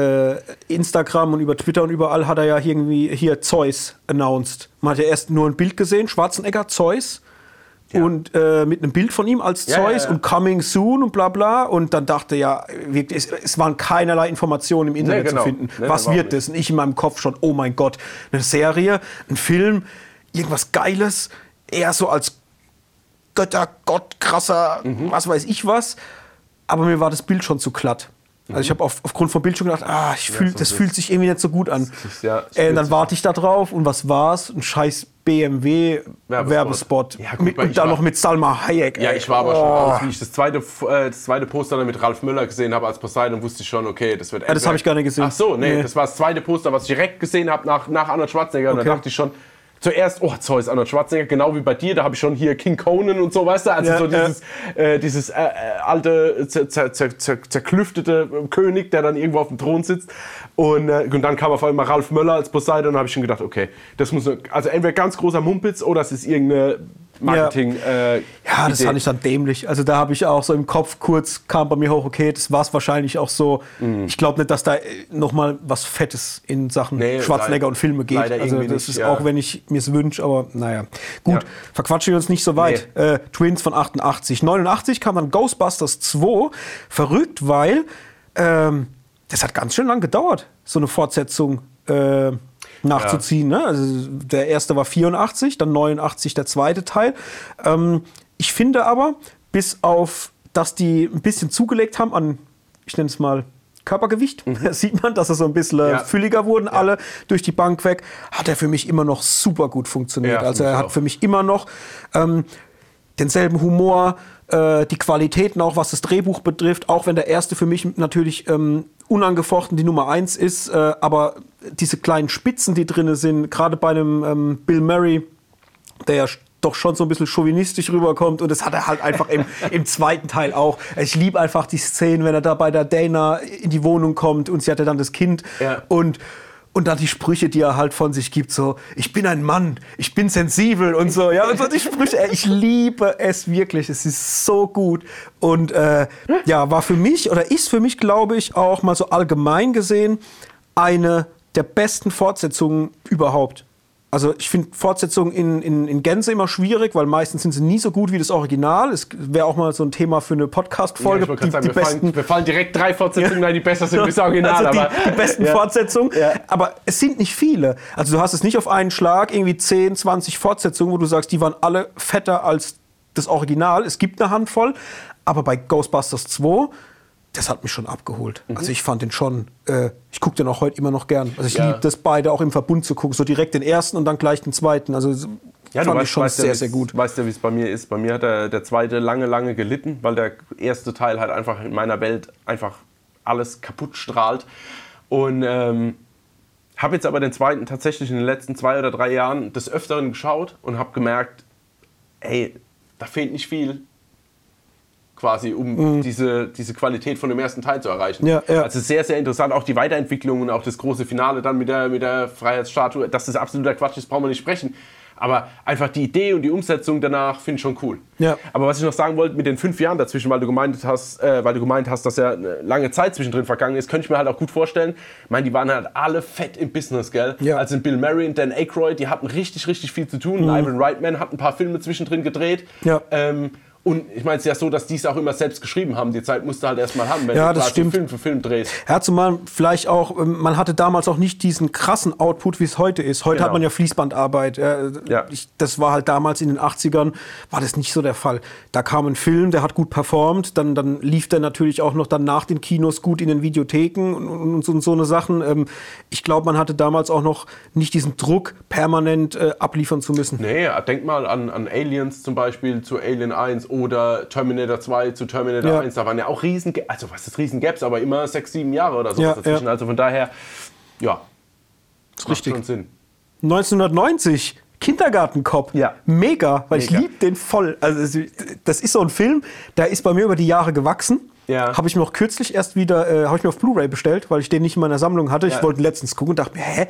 äh, Instagram und über Twitter und überall hat er ja irgendwie hier Zeus announced. Man hat ja erst nur ein Bild gesehen, Schwarzenegger, Zeus. Und äh, mit einem Bild von ihm als Ja, Zeus ja, ja. und Coming Soon und bla bla. Und dann dachte ja, wirklich, es, es waren keinerlei Informationen im Internet Nee, genau. zu finden. Nee, Was wird das? Und ich in meinem Kopf schon, oh mein Gott, eine Serie, ein Film, irgendwas Geiles, eher so als Götter, Gott, krasser, Mhm. was weiß ich was. Aber mir war das Bild schon zu glatt. Also ich habe auf, aufgrund vom Bild schon gedacht, ah, ich fühl, Mhm. so das fühlt sich irgendwie nicht so gut an. ja, äh, dann warte ich da drauf und was war's? Ein scheiß BMW Werbespot. Werbespot. Ja, mit, und dann war- noch mit Salma Hayek. Ja, ich war aber schon Oh. raus, wie ich das zweite, äh, das zweite Poster dann mit Ralf Möller gesehen habe als Poseidon, wusste ich schon, okay, das wird das entweder- habe ich gar nicht gesehen. Ach so, nee, Nee. das war das zweite Poster, was ich direkt gesehen habe nach, nach Arnold Schwarzenegger. Und Okay. da dachte ich schon, zuerst, oh, Zeus, Arnold Schwarzenegger, genau wie bei dir, da habe ich schon hier King Conan und so, weißt du, also Ja, so dieses, äh, dieses äh, äh, alte, zer, zer, zer, zer, zerklüftete König, der dann irgendwo auf dem Thron sitzt. Und, äh, und dann kam auf einmal Ralf Möller als Poseidon und da habe ich schon gedacht, okay, das muss, also entweder ganz großer Mumpitz oder es ist irgendeine Marketing. Äh, Ja, das Idee. fand ich dann dämlich. Also da habe ich auch so im Kopf kurz kam bei mir hoch, okay, das war es wahrscheinlich auch so. Ich glaube nicht, dass da äh, noch mal was Fettes in Sachen Nee, Schwarzenegger und Filme geht. Also das nicht, ist ja. auch, wenn ich mir es wünsche, aber naja. Gut, Ja. verquatschen wir uns nicht so weit. Äh, Twins von 88. 89 kam dann Ghostbusters 2. Verrückt, weil ähm, das hat ganz schön lang gedauert, so eine Fortsetzung äh, nachzuziehen. Ne? Also der erste war 84, dann 89 der zweite Teil. Ähm, ich finde aber, bis auf, dass die ein bisschen zugelegt haben an, ich nenne es mal, Körpergewicht, sieht man, dass er so ein bisschen äh, Mhm. Ja. fülliger wurden, alle durch die Bank weg, hat er für mich immer noch super gut funktioniert. Ja, also er hat auch. für mich immer noch ähm, denselben Humor, äh, die Qualitäten auch, was das Drehbuch betrifft, auch wenn der erste für mich natürlich ähm, unangefochten die Nummer eins ist, äh, aber diese kleinen Spitzen, die drin sind, gerade bei einem ähm, Bill Murray, der ja doch schon so ein bisschen chauvinistisch rüberkommt und das hat er halt einfach im, im zweiten Teil auch. Ich liebe einfach die Szenen, wenn er da bei der Dana in die Wohnung kommt und sie hat ja dann das Kind Ja. und und dann die Sprüche, die er halt von sich gibt, so, ich bin ein Mann, ich bin sensibel und so, ja, und so die Sprüche, ich liebe es wirklich, es ist so gut. Und äh, ja, war für mich, oder ist für mich, glaube ich, auch mal so allgemein gesehen, eine der besten Fortsetzungen überhaupt. Also ich finde Fortsetzungen in, in, in Gänze immer schwierig, weil meistens sind sie nie so gut wie das Original. Es wäre auch mal so ein Thema für eine Ja, Podcast-Folge. ich wollte gerade sagen, wir, fallen, wir fallen direkt drei Fortsetzungen ein, die besser sind wie das Original. also die, aber, die besten Ja. Fortsetzungen. Ja. Aber es sind nicht viele. Also du hast es nicht auf einen Schlag irgendwie 10, 20 Fortsetzungen, wo du sagst, die waren alle fetter als das Original. Es gibt eine Handvoll. Aber bei Ghostbusters 2, das hat mich schon abgeholt. Also ich fand den schon, äh, ich gucke den auch heute immer noch gern. Also ich Ja. liebe das beide auch im Verbund zu gucken. So direkt den ersten und dann gleich den zweiten. Also Ja, du fand weißt, ich schon weißt sehr, ja, sehr gut. Weißt ja, wie es bei mir ist. Bei mir hat der, der zweite lange, lange gelitten, weil der erste Teil halt einfach in meiner Welt einfach alles kaputt strahlt. Und ähm, habe jetzt aber den zweiten tatsächlich in den letzten zwei oder drei Jahren des Öfteren geschaut und habe gemerkt, ey, da fehlt nicht viel quasi, um diese, diese Qualität von dem ersten Teil zu erreichen. Mhm. Ja, ja. Also sehr, sehr interessant. Auch die Weiterentwicklung und auch das große Finale dann mit der, mit der Freiheitsstatue, dass das absoluter Quatsch ist, brauchen wir nicht sprechen. Aber einfach die Idee und die Umsetzung danach finde ich schon cool. Ja. Aber was ich noch sagen wollte mit den fünf Jahren dazwischen, weil du gemeint hast, äh, weil du gemeint hast, dass ja eine lange Zeit zwischendrin vergangen ist, könnte ich mir halt auch gut vorstellen. Ich meine, die waren halt alle fett im Business, gell? Ja. Also Bill Murray und Dan Aykroyd, die hatten richtig, richtig viel zu tun. Ivan Reitman hat ein paar Filme zwischendrin gedreht. Mhm. Ja. Ähm, und ich meine, es ist ja so, dass die es auch immer selbst geschrieben haben. Die Zeit musst du halt erstmal haben, wenn Ja, du das stimmt. Film für Film drehst. Ja, zumal vielleicht auch, ähm, man hatte damals auch nicht diesen krassen Output, wie es heute ist. Heute Genau. hat man ja Fließbandarbeit. Ja. Ich, das war halt damals in den 80ern, war das nicht so der Fall. Da kam ein Film, der hat gut performt, dann, dann lief der natürlich auch noch dann nach den Kinos gut in den Videotheken und, und, und so, und so eine Sachen. Ähm, ich glaube, man hatte damals auch noch nicht diesen Druck, permanent äh, abliefern zu müssen. Nee, denk mal an, an Aliens zum Beispiel zu Alien 1 oder Terminator 2 zu Terminator Ja. 1. Da waren ja auch riesen, also was ist riesen Gaps, aber immer sechs, sieben Jahre oder so Ja, dazwischen. ja. Also von daher, ja, ist macht richtig. schon Sinn. 1990, Kindergartenkopf. Ja. Mega, weil ich Mega. liebe den voll. Also das ist so ein Film, der ist bei mir über die Jahre gewachsen. Ja. Habe ich mir auch kürzlich erst wieder, äh, habe ich mir auf Blu-ray bestellt, weil ich den nicht in meiner Sammlung hatte. Ich Ja. wollte ihn letztens gucken und dachte mir, hä?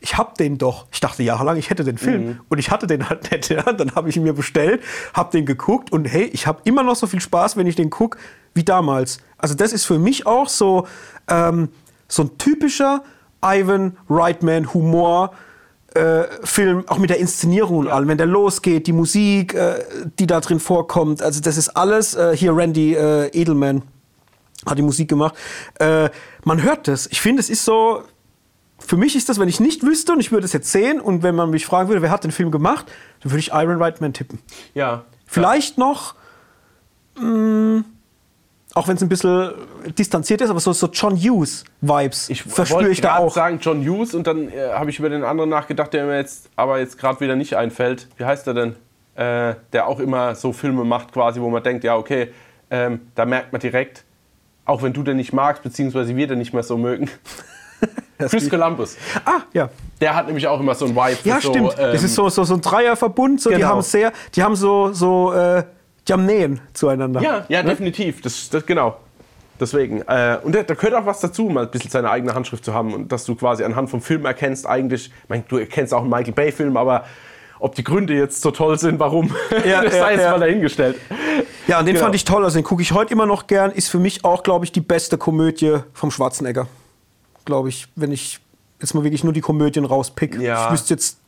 Ich hab den doch. Ich dachte jahrelang, ich hätte den Film Mhm. und ich hatte den halt nicht. Ja. Dann habe ich ihn mir bestellt, habe den geguckt und hey, ich habe immer noch so viel Spaß, wenn ich den gucke, wie damals. Also das ist für mich auch so, ähm, so ein typischer Ivan Reitman Humor. Äh, Film, auch mit der Inszenierung und allem, wenn der losgeht, die Musik, äh, die da drin vorkommt, also das ist alles, äh, hier Randy äh, Edelman hat die Musik gemacht, äh, man hört das. Ich finde, es ist so, für mich ist das, wenn ich nicht wüsste und ich würde es jetzt sehen und wenn man mich fragen würde, wer hat den Film gemacht, dann würde ich Iron Reitman tippen. Ja. Vielleicht noch, mh, auch wenn es ein bisschen distanziert ist, aber so, so John Hughes-Vibes Ich verspüre ich da auch. sagen John Hughes und dann äh, habe ich über den anderen nachgedacht, der mir jetzt aber jetzt gerade wieder nicht einfällt. Wie heißt er denn? Äh, der auch immer so Filme macht quasi, wo man denkt, ja okay, ähm, da merkt man direkt, auch wenn du den nicht magst, beziehungsweise wir den nicht mehr so mögen. Chris Columbus. Ah, ja. Der hat nämlich auch immer so ein Vibe. Ja, so, stimmt. das ähm, ist so, so, so ein Dreierverbund. So, Die Genau. haben sehr, die haben so, so äh, die haben Nähen zueinander. Ja, ja, definitiv. Das, das, genau. Deswegen. Äh, und da, da gehört auch was dazu, mal ein bisschen seine eigene Handschrift zu haben und dass du quasi anhand vom Film erkennst, eigentlich, ich mein, du erkennst auch einen Michael Bay-Film, aber ob die Gründe jetzt so toll sind, warum, Ja, das ja, sei jetzt ja. mal dahingestellt. Ja, und den Genau. fand ich toll. Also den gucke ich heute immer noch gern. Ist für mich auch, glaube ich, die beste Komödie vom Schwarzenegger. Glaube ich, wenn ich jetzt mal wirklich nur die Komödien rauspick. Ja. Ich wüsste jetzt,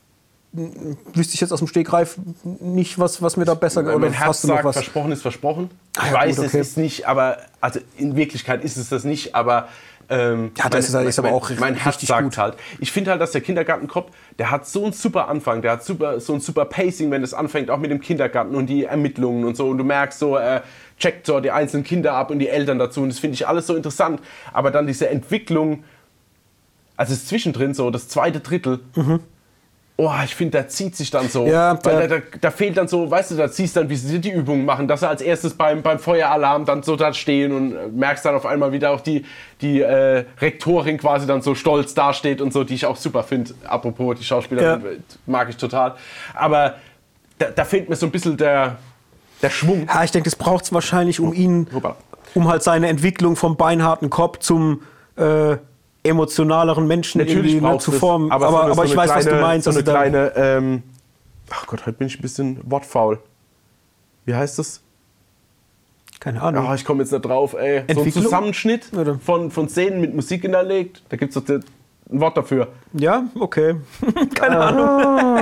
wüsste ich jetzt aus dem Stegreif nicht, was, was mir da besser Mein oder Herz hast du noch sagt, was? versprochen ist versprochen. Ah, Ich ja, weiß, gut, es okay. ist nicht, aber also in Wirklichkeit ist es das nicht, aber ähm, Ja, das ist- ist aber mein, auch mein Herz richtig sagt gut. halt. Ich finde halt, dass der Kindergartenkopf, der hat so einen super Anfang, der hat super, so ein super Pacing, wenn es anfängt, auch mit dem Kindergarten und die Ermittlungen und so. Und du merkst so, er checkt so die einzelnen Kinder ab und die Eltern dazu. Und das finde ich alles so interessant. Aber dann diese Entwicklung, also es ist zwischendrin so, das zweite Drittel. Oh, ich finde, da zieht sich dann so. Mhm. Ja, weil da, da, da fehlt dann so, weißt du, da siehst dann, wie sie die Übungen machen, dass sie als erstes beim, beim Feueralarm dann so da stehen und äh, merkst dann auf einmal wieder auch die, die äh, Rektorin quasi dann so stolz dasteht und so, die ich auch super finde. Apropos, die Schauspielerin Ja. äh, mag ich total. Aber da, da fehlt mir so ein bisschen der, der Schwung. Ja, ich denke, das braucht es wahrscheinlich, um ihn, um halt seine Entwicklung vom beinharten Kopf zum äh, emotionaleren Menschen Natürlich irgendwie ne, zu es, formen. Aber, so aber, eine- so ich weiß, was du kleine- meinst. So eine also da- kleine, ähm, ach Gott, heute bin ich ein bisschen wortfaul. Wie heißt das? keine Ahnung. Ah, ich komme jetzt nicht drauf, ey. So ein? Zusammenschnitt von, von Szenen mit Musik hinterlegt. Da gibt es doch ein Wort dafür. Ja, okay. keine Ah.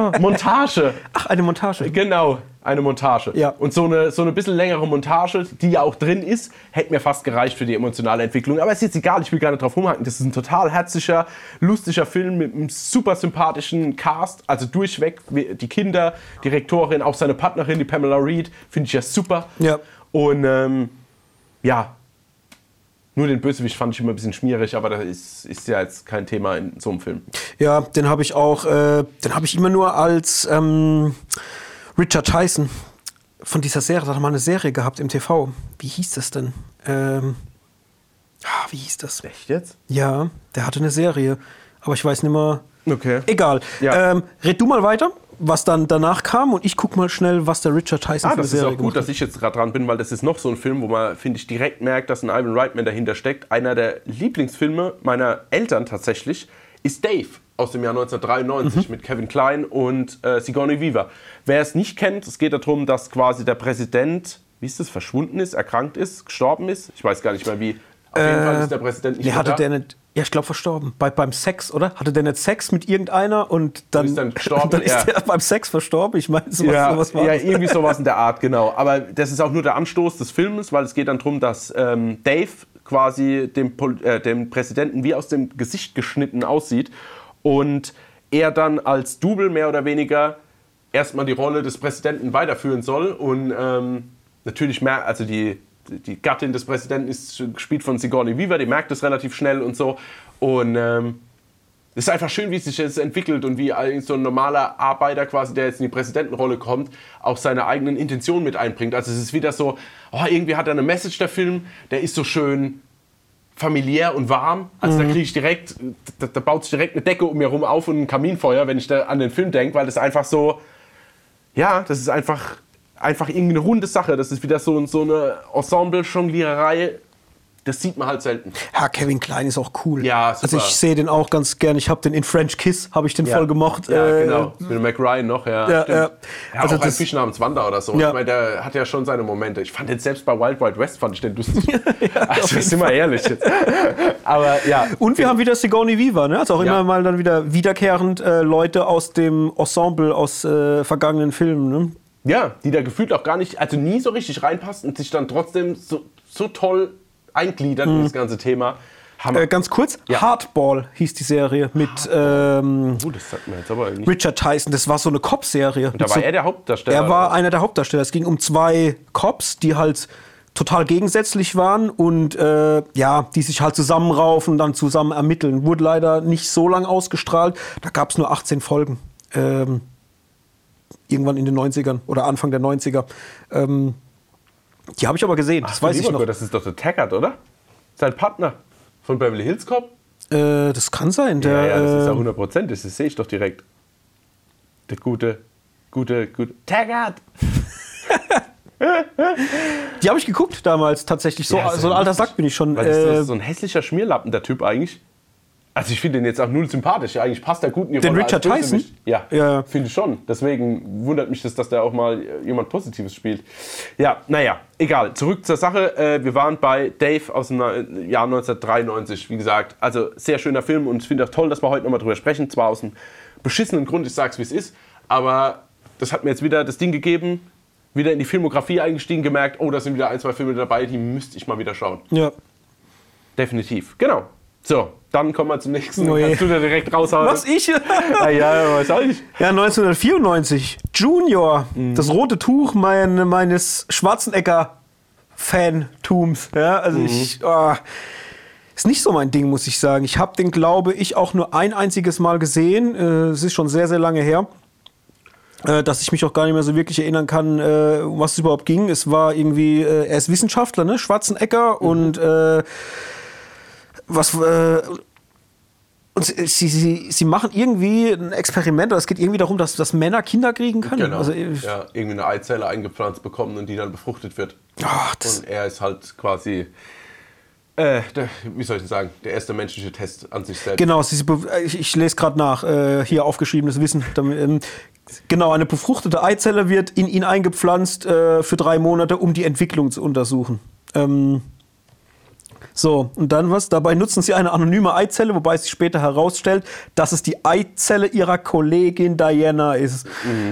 Ahnung. Montage. Ach, eine Montage. Genau, eine Montage. Ja. Und so eine, so eine bisschen längere Montage, die ja auch drin ist, hätte mir fast gereicht für die emotionale Entwicklung. Aber ist jetzt egal, ich will gar nicht drauf rumhaken. Das ist ein total herzlicher, lustiger Film mit einem super sympathischen Cast. Also durchweg die Kinder, die Rektorin, auch seine Partnerin, die Pamela Reed, finde ich ja super. Ja. Und ähm, ja, nur den Bösewicht fand ich immer ein bisschen schmierig, aber das ist, ist ja jetzt kein Thema in so einem Film. Ja, den habe ich auch, äh, den habe ich immer nur als ähm, Richard Tyson von dieser Serie, da hat er mal eine Serie gehabt im TV. Wie hieß das denn? Ähm, ah, wie hieß das? Echt jetzt? Ja, der hatte eine Serie, aber ich weiß nicht mehr. Okay. Egal. Ja. Ähm, red du mal weiter, was dann danach kam und ich guck mal schnell, was der Richard Tyson Ah, für eine das ist Serie auch gut, gemacht dass ich jetzt gerade dran bin, weil das ist noch so ein Film, wo man, finde ich, direkt merkt, dass ein Ivan Reitman dahinter steckt. Einer der Lieblingsfilme meiner Eltern tatsächlich ist Dave aus dem Jahr 1993 Mhm. mit Kevin Klein und äh, Sigourney Weaver. Wer es nicht kennt, es geht darum, dass quasi der Präsident, wie ist das, verschwunden ist, erkrankt ist, gestorben ist. Ich weiß gar nicht mehr wie. Auf jeden Fall ist der Präsident nicht Nee, hatte da. der nicht. Ja, ich glaube verstorben. Bei, beim Sex, oder? Hatte der nicht Sex mit irgendeiner und dann, ist dann gestorben, dann ist ja. der beim Sex verstorben? Ich meine, sowas, ja, sowas war ja, irgendwie sowas in der Art, genau. Aber das ist auch nur der Anstoß des Films, weil es geht dann darum, dass ähm, Dave quasi dem, äh, dem Präsidenten wie aus dem Gesicht geschnitten aussieht und er dann als Double mehr oder weniger erstmal die Rolle des Präsidenten weiterführen soll und ähm, natürlich mehr, also die, die Gattin des Präsidenten ist gespielt von Sigourney Weaver, die merkt es relativ schnell und so und ähm, es ist einfach schön, wie sich das entwickelt und wie so ein normaler Arbeiter quasi, der jetzt in die Präsidentenrolle kommt, auch seine eigenen Intentionen mit einbringt. Also es ist wieder so, oh, irgendwie hat er eine Message, der Film, der ist so schön familiär und warm. Also da kriege ich direkt, da, da baut sich direkt eine Decke um mir rum auf und ein Kaminfeuer, wenn ich da an den Film denke, weil das einfach so, ja, das ist einfach, einfach irgendwie eine runde Sache. Das ist wieder so, so eine Ensemble-Jongliererei, das sieht man halt selten. Ja, Kevin Klein ist auch cool. Ja, Also super. ich sehe den auch ganz gern. Ich habe den in French Kiss, habe ich den voll gemocht. Ja, Äh, genau. Mit dem McRyan noch, ja. Ja, stimmt. ja. ja Also auch ein Fisch namens Wanda oder so. Ja. Ich meine, der hat ja schon seine Momente. Ich fand den selbst bei Wild Wild West, fand ich den lustig. auf also, sind wir ehrlich jetzt. Aber ja. Und wir haben wieder Sigourney Weaver, ne? Also auch Ja. immer mal dann wieder wiederkehrend äh, Leute aus dem Ensemble aus äh, vergangenen Filmen. Ne? Ja, die da gefühlt auch gar nicht, also nie so richtig reinpasst und sich dann trotzdem so, so toll eingliedert in das ganze Thema. Äh, ganz kurz, Ja. Hardball hieß die Serie mit ähm, nicht. Richard Tyson. Das war so eine Cop-Serie. Da war so, er der Hauptdarsteller. er war einer der Hauptdarsteller. Es ging um zwei Cops, die halt total gegensätzlich waren und äh, ja, die sich halt zusammenraufen, dann zusammen ermitteln. Wurde leider nicht so lang ausgestrahlt. Da gab es nur 18 Folgen. Ähm, irgendwann in den 90ern oder Anfang der 90er. Ähm, die habe ich aber gesehen, das Ach, weiß ich noch. Gott, das ist doch der Taggart, oder? Sein Partner von Beverly Hills Cop. Äh, das kann sein. Der, ja, ja, das ist ja äh, 100 Prozent, das sehe ich doch direkt. Der gute, gute, gute Taggart. die habe ich geguckt damals tatsächlich. So, Ja, ist so ein alter. Sack bin ich schon. Das ist Äh, doch so ein hässlicher Schmierlappen, der Typ eigentlich. Also ich finde den jetzt auch null sympathisch. Eigentlich passt der gut in die Den Rolle Richard als. Tyson? Ja, Ja. finde ich schon. Deswegen wundert mich das, dass der auch mal jemand Positives spielt. Ja, naja, egal. Zurück zur Sache. Äh, wir waren bei Dave aus dem Jahr 1993, wie gesagt. Also sehr schöner Film und ich finde auch toll, dass wir heute nochmal drüber sprechen. Zwar aus einem beschissenen Grund, ich sag's wie es ist, aber das hat mir jetzt wieder das Ding gegeben, wieder in die Filmografie eingestiegen, gemerkt, oh, da sind wieder ein, zwei Filme dabei, die müsste ich mal wieder schauen. ja. Definitiv, genau. So, dann kommen wir zum nächsten. Oh je. Kannst du da direkt raushauen? Was ich? Ja, ja, was soll ich? Ja, 1994. Junior. Mhm. Das rote Tuch mein, meines Schwarzenegger-Fantums. Ja, also Mhm. ich. ah, ist nicht so mein Ding, muss ich sagen. Ich habe den, glaube ich, auch nur ein einziges Mal gesehen. Äh, es ist schon sehr, sehr lange her. Äh, dass ich mich auch gar nicht mehr so wirklich erinnern kann, äh, um was es überhaupt ging. Es war irgendwie, äh, er ist Wissenschaftler, ne? Schwarzenegger Mhm. und äh, was äh, und sie, sie, sie, machen irgendwie ein Experiment, oder es geht irgendwie darum, dass, dass Männer Kinder kriegen können. Genau. Also, äh, ja, irgendwie eine Eizelle eingepflanzt bekommen und die dann befruchtet wird. ach, Und er ist halt quasi, äh, der, wie soll ich denn sagen, der erste menschliche Test an sich selbst. genau, sie, be- ich, ich lese gerade nach, äh, hier aufgeschriebenes Wissen. Damit, ähm, genau, eine befruchtete Eizelle wird in ihn eingepflanzt äh, für drei Monate, um die Entwicklung zu untersuchen. Ähm, so, und dann was? Dabei nutzen sie eine anonyme Eizelle, wobei sich später herausstellt, dass es die Eizelle ihrer Kollegin Diana ist.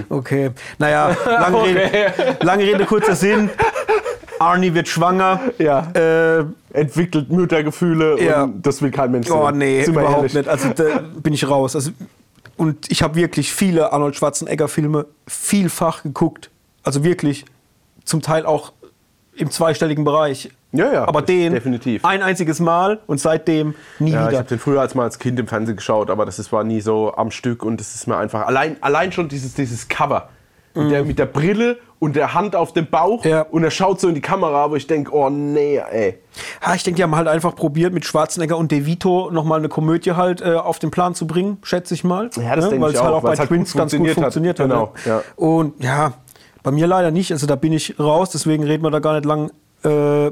Okay. Naja, lange, Rede, lange Rede, kurzer Sinn. Arnie wird schwanger. Ja. Äh, Entwickelt Müttergefühle Ja. und das will kein Mensch oh nee, überhaupt ehrlich. nicht. Also da bin ich raus. Also, und ich habe wirklich viele Arnold Schwarzenegger-Filme vielfach geguckt. Also wirklich zum Teil auch im zweistelligen Bereich. Ja, ja, Aber den definitiv. ein einziges Mal und seitdem nie Ja, ich wieder. habe den früher als mal als Kind im Fernsehen geschaut, aber das ist, war nie so am Stück und das ist mir einfach allein, allein schon dieses, dieses Cover mit, der, mit der Brille und der Hand auf dem Bauch Mhm. Ja. und er schaut so in die Kamera, wo ich denke, oh nee, ey. Ja, ich denke, die haben halt einfach probiert, mit Schwarzenegger und De Vito nochmal eine Komödie halt äh, auf den Plan zu bringen, schätze ich mal. Ja, das Ne? denke Weil ich es halt auch, auch bei halt Twins ganz gut funktioniert hat. hat. Genau, ne? ja. Und ja, bei mir leider nicht. Also da bin ich raus, deswegen reden wir da gar nicht lang äh,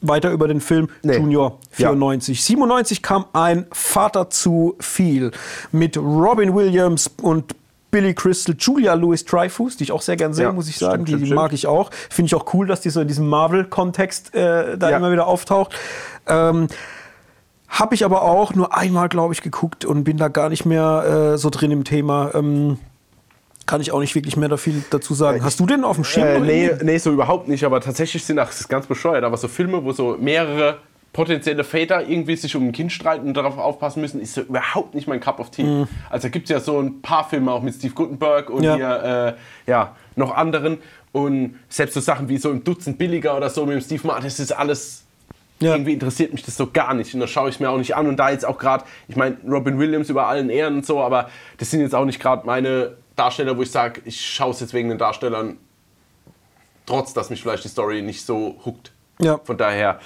weiter über den Film Nee. Junior Ja. 94. 97 kam ein Vater zu viel mit Robin Williams und Billy Crystal, Julia Louis Dreyfus, die ich auch sehr gern sehe, Ja, muss ich sagen. die, die mag ich auch. Finde ich auch cool, dass die so in diesem Marvel-Kontext äh, da Ja. immer wieder auftaucht. Ähm, habe ich aber auch nur einmal, glaube ich, geguckt und bin da gar nicht mehr äh, so drin im Thema. Ähm, kann ich auch nicht wirklich mehr da viel dazu sagen. Hast du den auf dem Schirm? Äh, nee, nee, so überhaupt nicht, aber tatsächlich sind das ist ganz bescheuert, aber so Filme, wo so mehrere potenzielle Väter irgendwie sich um ein Kind streiten und darauf aufpassen müssen, ist so überhaupt nicht mein Cup of Tea. Also da gibt es ja so ein paar Filme auch mit Steve Guttenberg und Ja. hier, äh, ja, noch anderen und selbst so Sachen wie so ein Dutzend billiger oder so mit dem Steve Martin, das ist alles Ja. irgendwie interessiert mich das so gar nicht und das schaue ich mir auch nicht an und da jetzt auch gerade, ich meine Robin Williams über allen Ehren und so, aber das sind jetzt auch nicht gerade meine Darsteller, wo ich sage, ich schaue es jetzt wegen den Darstellern, trotz dass mich vielleicht die Story nicht so huckt. Ja. Von daher,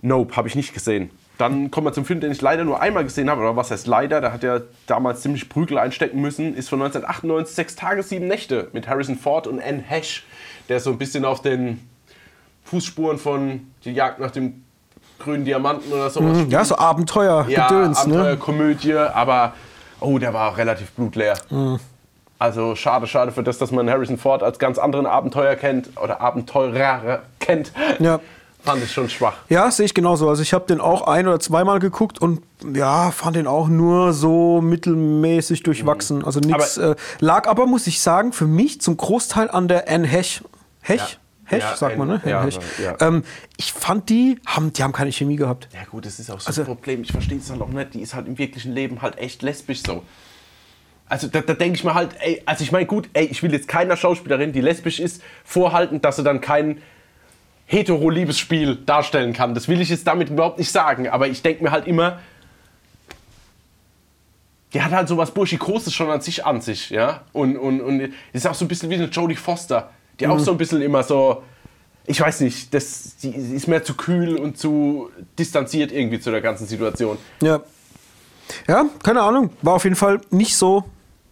Nope, habe ich nicht gesehen. Dann kommen wir zum Film, den ich leider nur einmal gesehen habe. Oder was heißt leider? Da hat er damals ziemlich Prügel einstecken müssen. Ist von 1998, Sechs Tage, Sieben Nächte mit Harrison Ford und Anne Hesh, der so ein bisschen auf den Fußspuren von Die Jagd nach dem grünen Diamanten oder sowas. Ja, so Abenteuer, ja, Gedöns, Abenteuer, ne? Komödie, aber oh, der war relativ blutleer. Mhm. Also schade, schade für das, dass man Harrison Ford als ganz anderen Abenteuer kennt oder Abenteurer kennt. Ja. Fand ich schon schwach. Ja, sehe ich genauso. Also ich habe den auch ein oder zweimal geguckt und ja, fand den auch nur so mittelmäßig durchwachsen. Also nichts. Äh, lag aber, muss ich sagen, für mich zum Großteil an der Anne Hech. Hech? Ja. Hech, Ja, sagt man, ne? ja, Hech. ja. Ähm, ich fand die, haben, die haben keine Chemie gehabt. Ja gut, das ist auch so Also- ein Problem. Ich verstehe es halt auch nicht. Die ist halt im wirklichen Leben halt echt lesbisch so. Also da, da denke ich mir halt, ey, also ich meine gut, ey, ich will jetzt keiner Schauspielerin, die lesbisch ist, vorhalten, dass sie dann kein hetero-Liebesspiel darstellen kann. Das will ich jetzt damit überhaupt nicht sagen. Aber ich denke mir halt immer, die hat halt sowas Burschikoses schon an sich an sich, ja. Und, und, und ist auch so ein bisschen wie eine Jodie Foster, die auch so ein bisschen immer so, ich weiß nicht, das, die ist mehr zu kühl und zu distanziert irgendwie zu der ganzen Situation. Ja. Ja, keine Ahnung. War auf jeden Fall nicht so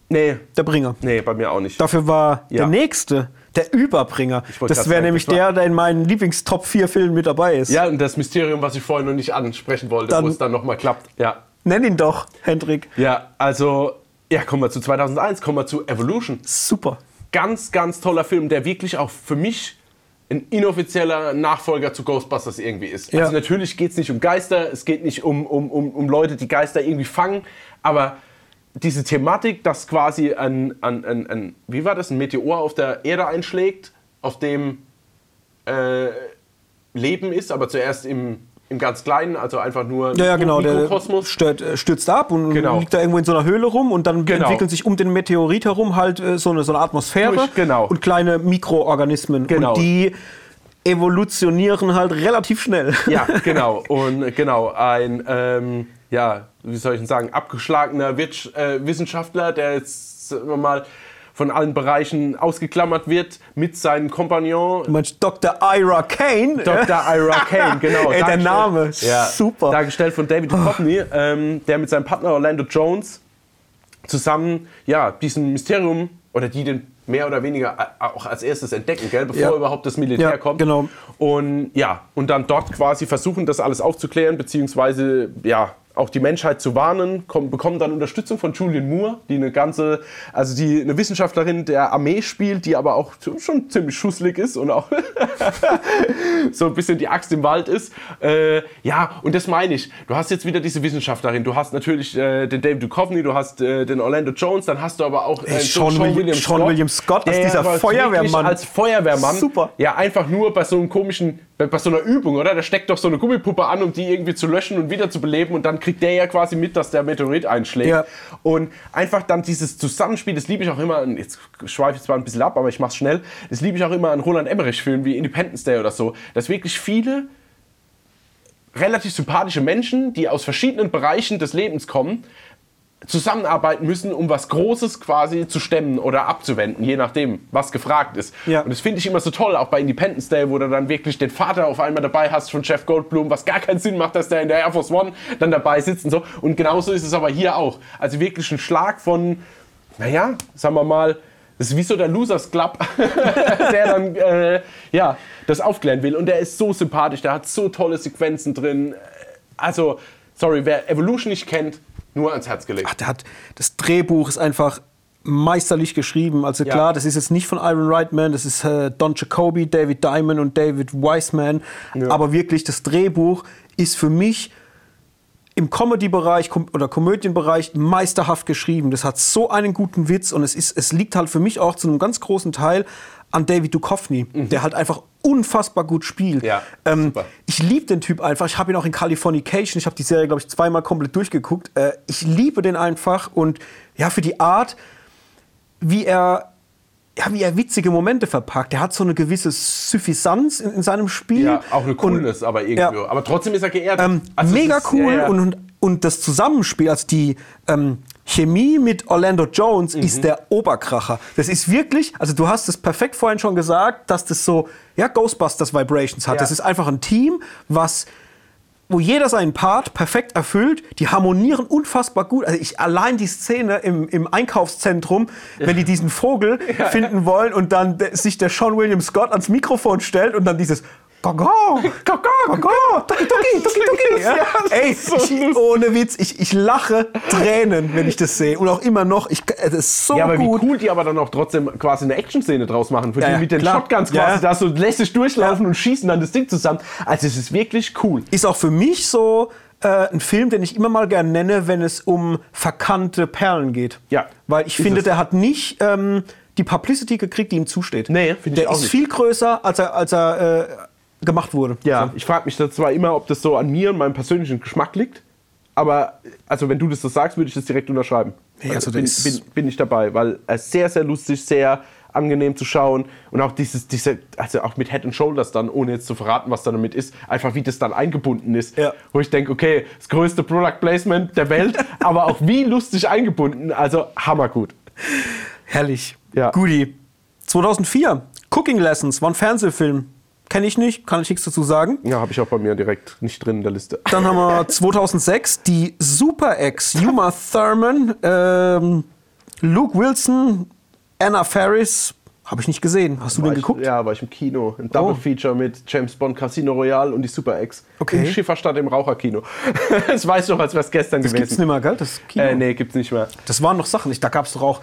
Nee, der Bringer. nee, bei mir auch nicht. Dafür war Ja. der nächste, der Überbringer. Das wäre nämlich das der, der in meinen Lieblings-Top 4 Filmen mit dabei ist. Ja, und das Mysterium, was ich vorhin noch nicht ansprechen wollte, Dann- wo es dann nochmal klappt. Ja. Nenn ihn doch, Hendrik. Ja, also, ja, kommen wir zu 2001, kommen wir zu Evolution. Super. Ganz, ganz toller Film, der wirklich auch für mich ein inoffizieller Nachfolger zu Ghostbusters irgendwie ist. Ja. Also natürlich geht es nicht um Geister, es geht nicht um, um, um, um Leute, die Geister irgendwie fangen, aber diese Thematik, dass quasi ein, ein, ein, ein wie war das, ein Meteor auf der Erde einschlägt, auf dem äh, Leben ist, aber zuerst im, im ganz Kleinen, also einfach nur Ja, ja, genau. Der Mikrokosmos. stört, äh, stürzt ab und Genau. liegt da irgendwo in so einer Höhle rum und dann Genau. entwickeln sich um den Meteorit herum halt äh, so, eine, so eine Atmosphäre Durch, genau. und kleine Mikroorganismen. Genau. Und die evolutionieren halt relativ schnell. Ja, genau. Und genau, ein, ähm, ja, wie soll ich denn sagen, abgeschlagener Wirtsch äh, Wissenschaftler, der jetzt, mal, von allen Bereichen ausgeklammert wird, mit seinem Kompagnon Du meinst Dr. Ira Kane? Dr. Ira Kane, genau. Ey, der Name, super. Dargestellt von David Duchovny, ähm, der mit seinem Partner Orlando Jones zusammen ja, diesen Mysterium oder die den mehr oder weniger äh, auch als erstes entdecken, gell, bevor Ja. überhaupt das Militär Ja, kommt. genau. Und ja, und dann dort quasi versuchen, das alles aufzuklären, beziehungsweise ja, auch die Menschheit zu warnen, kommen, bekommen dann Unterstützung von Julian Moore, die eine ganze, also die eine Wissenschaftlerin der Armee spielt, die aber auch schon ziemlich schusslig ist und auch so ein bisschen die Axt im Wald ist. Äh, ja, und das meine ich. Du hast jetzt wieder diese Wissenschaftlerin. Du hast natürlich äh, den David Duchovny, du hast äh, den Orlando Jones, dann hast du aber auch äh, Sean William- Sean William Scott als dieser Feuerwehrmann. Als Feuerwehrmann. Super. Ja, einfach nur bei so einem komischen, bei, so einer Übung, oder? Da steckt doch so eine Gummipuppe an, um die irgendwie zu löschen und wieder zu beleben und dann kriegt der ja quasi mit, dass der Meteorit einschlägt. Ja. Und einfach dann dieses Zusammenspiel, das liebe ich auch immer, jetzt schweife ich zwar ein bisschen ab, aber ich mach's schnell, das liebe ich auch immer an Roland Emmerich-Filmen wie Independence Day oder so, dass wirklich viele relativ sympathische Menschen, die aus verschiedenen Bereichen des Lebens kommen, zusammenarbeiten müssen, um was Großes quasi zu stemmen oder abzuwenden, je nachdem, was gefragt ist. Ja. Und das finde ich immer so toll, auch bei Independence Day, wo du dann wirklich den Vater auf einmal dabei hast von Jeff Goldblum, was gar keinen Sinn macht, dass der in der Air Force One dann dabei sitzt und so. Und genauso ist es aber hier auch. Also wirklich ein Schlag von, naja, sagen wir mal, das ist wie so der Losers Club, der dann äh, ja, das aufklären will. Und der ist so sympathisch, der hat so tolle Sequenzen drin. Also, sorry, wer Evolution nicht kennt, nur ans Herz gelegt. Ach, der hat, das Drehbuch ist einfach meisterlich geschrieben. Also Ja. klar, das ist jetzt nicht von Iron Reitman, das ist äh, Don Jacoby, David Diamond und David Weisman. Aber wirklich, das Drehbuch ist für mich im Comedy-Bereich oder Komödienbereich meisterhaft geschrieben. Das hat so einen guten Witz und es, ist, es liegt halt für mich auch zu einem ganz großen Teil an David Duchovny, der halt einfach unfassbar gut spielt. Mhm. Ja, ähm, ich liebe den Typ einfach. Ich habe ihn auch in Californication. Ich habe die Serie, glaube ich, zweimal komplett durchgeguckt. Äh, ich liebe den einfach und ja, für die Art, wie er, ja, wie er witzige Momente verpackt. Er hat so eine gewisse Suffisanz in, in seinem Spiel. Ja, auch eine Und- Coolness, aber irgendwo. Ja. Aber trotzdem ist er geehrt. Ähm, Also mega ist- cool ja, ja. Und, und, und das Zusammenspiel, also die ähm, Chemie mit Orlando Jones Mhm. ist der Oberkracher. Das ist wirklich, also du hast es perfekt vorhin schon gesagt, dass das so, ja, Ghostbusters Vibrations hat. Ja. Das ist einfach ein Team, was wo jeder seinen Part perfekt erfüllt, die harmonieren unfassbar gut. Also ich allein die Szene im, im Einkaufszentrum, wenn die diesen Vogel finden wollen und dann de- sich der Sean William Scott ans Mikrofon stellt und dann dieses Gogo! Gogo! Gogo! Tuki, tuki, tuki, tuki! Ja, ey, ich, ohne Witz, ich, ich lache Tränen, wenn ich das sehe. Und auch immer noch, ich, es ist so Ja, aber gut. wie cool die aber dann auch trotzdem quasi eine Action-Szene draus machen. Für Ja, die ja, mit den klar. Shotguns Ja, quasi ja. da so lässig durchlaufen und schießen dann das Ding zusammen. Also es ist wirklich cool. Ist auch für mich so äh, ein Film, den ich immer mal gerne nenne, wenn es um verkannte Perlen geht. Ja, Weil ich ist finde, es. der hat nicht ähm, die Publicity gekriegt, die ihm zusteht. Nee, finde ich Der auch ist nicht. viel größer, als er, als er äh, gemacht wurde. Ja, ich frage mich da zwar immer, ob das so an mir und meinem persönlichen Geschmack liegt, aber also wenn du das so sagst, würde ich das direkt unterschreiben. Nee, also der bin, bin, bin ich dabei, weil er ist sehr, sehr lustig, sehr angenehm zu schauen und auch dieses, diese, also auch mit Head and Shoulders dann, ohne jetzt zu verraten, was da damit ist, einfach wie das dann eingebunden ist. Ja. Wo ich denke, okay, das größte Product Placement der Welt, aber auch wie lustig eingebunden, also hammergut. Herrlich. Ja. Guti. 2004. Cooking Lessons war ein Fernsehfilm. Kenne ich nicht, kann ich nichts dazu sagen. Ja, habe ich auch bei mir direkt nicht drin in der Liste. Dann haben wir 2006 die Super Ex, Uma Thurman, ähm, Luke Wilson, Anna Faris. Habe ich nicht gesehen. Hast du War den ich, geguckt? Ja, war ich im Kino. Ein Double Oh. Feature mit James Bond, Casino Royale und die Super X. Okay. In Schifferstadt im Raucherkino. das weiß ich noch, als wäre es gestern Das gewesen. gibt's nicht mehr, gell? Das Kino. Äh, nee, gibt's nicht mehr. Das waren noch Sachen. Ich, da gab es doch auch.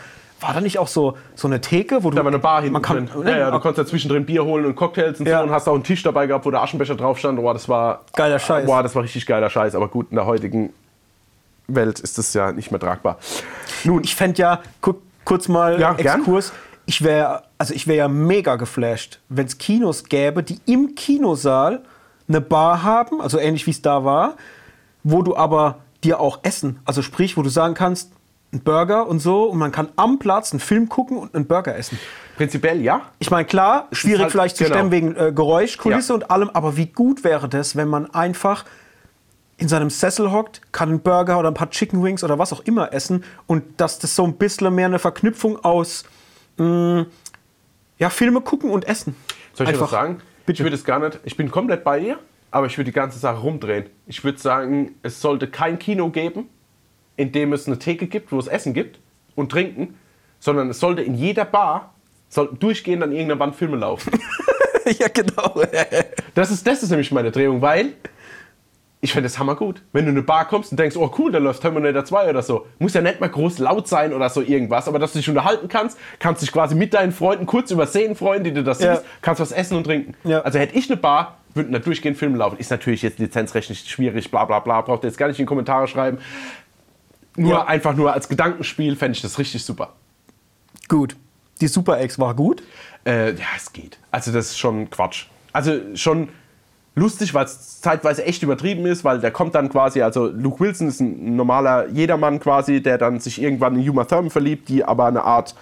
War da nicht auch so, so eine Theke, wo du. Da war eine Bar hinten man kann, drin. Ja, ja, du konntest da zwischendrin Bier holen und Cocktails und Ja. so und hast auch einen Tisch dabei gehabt, wo der Aschenbecher drauf stand. Boah, das war Geiler Scheiß. Boah, das war richtig geiler Scheiß. Aber gut, in der heutigen Welt ist das ja nicht mehr tragbar. Nun, Ich fände ja, gu kurz mal Ja, gern. Exkurs. Ich wäre also ich wäre ja mega geflasht, wenn es Kinos gäbe, die im Kinosaal eine Bar haben, also ähnlich wie es da war, wo du aber dir auch essen, also sprich, wo du sagen kannst, ein Burger und so und man kann am Platz einen Film gucken und einen Burger essen. prinzipiell ja. Ich meine, klar, schwierig halt- vielleicht zu genau. stemmen wegen äh, Geräusch, Kulisse Ja. und allem, aber wie gut wäre das, wenn man einfach in seinem Sessel hockt, kann einen Burger oder ein paar Chicken Wings oder was auch immer essen und dass das so ein bisschen mehr eine Verknüpfung aus mh, ja, Filme gucken und essen. Soll ich Einfach. was sagen? Bitte. Ich würde es gar nicht. Ich bin komplett bei dir, aber ich würde die ganze Sache rumdrehen. Ich würde sagen, es sollte kein Kino geben, in dem es eine Theke gibt, wo es Essen gibt und Trinken, sondern es sollte in jeder Bar sollten durchgehend an irgendeiner Wand Filme laufen. ja, genau. Das ist, das ist nämlich meine Drehung, weil ich finde es hammergut. Wenn du in eine Bar kommst und denkst, oh cool, da läuft Terminator 2 oder so. Muss ja nicht mal groß laut sein oder so irgendwas, aber dass du dich unterhalten kannst, kannst dich quasi mit deinen Freunden kurz übersehen freuen, die du das Ja. siehst, kannst was essen und trinken. Ja. Also hätte ich eine Bar, würden da durchgehend Filme laufen. Ist natürlich jetzt lizenzrechtlich schwierig, bla bla bla, braucht ihr jetzt gar nicht in die Kommentare schreiben. Nur Ja. einfach nur als Gedankenspiel fände ich das richtig super. gut. Die Super X war gut. Äh, ja, es geht. Also das ist schon Quatsch. Also schon lustig, weil es zeitweise echt übertrieben ist, weil der kommt dann quasi, also Luke Wilson ist ein normaler Jedermann quasi, der dann sich irgendwann in Uma Thurman verliebt, die aber eine Art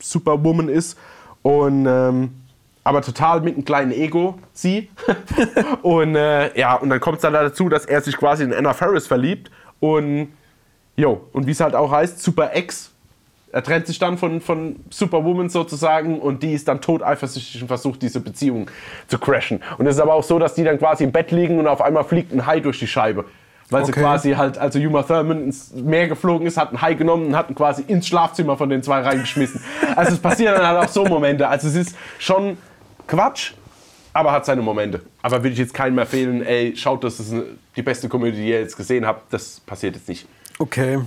Superwoman ist und ähm, aber total mit einem kleinen Ego, sie. und äh, ja, und dann kommt es dann dazu, dass er sich quasi in Anna Ferris verliebt und jo, und wie es halt auch heißt, Super Ex er trennt sich dann von, von Superwoman sozusagen und die ist dann tot eifersüchtig und versucht, diese Beziehung zu crashen. Und es ist aber auch so, dass die dann quasi im Bett liegen und auf einmal fliegt ein Hai durch die Scheibe. Weil sie Okay. quasi halt, also Uma Thurman ins Meer geflogen ist, hat einen Hai genommen und hat ihn quasi ins Schlafzimmer von den zwei reingeschmissen. Also es passieren dann halt auch so Momente. Also es ist schon Quatsch, aber hat seine Momente. Aber würde ich jetzt keinem empfehlen, ey, schaut, das ist die beste Komödie, die ihr jetzt gesehen habt. Das passiert jetzt nicht. Okay.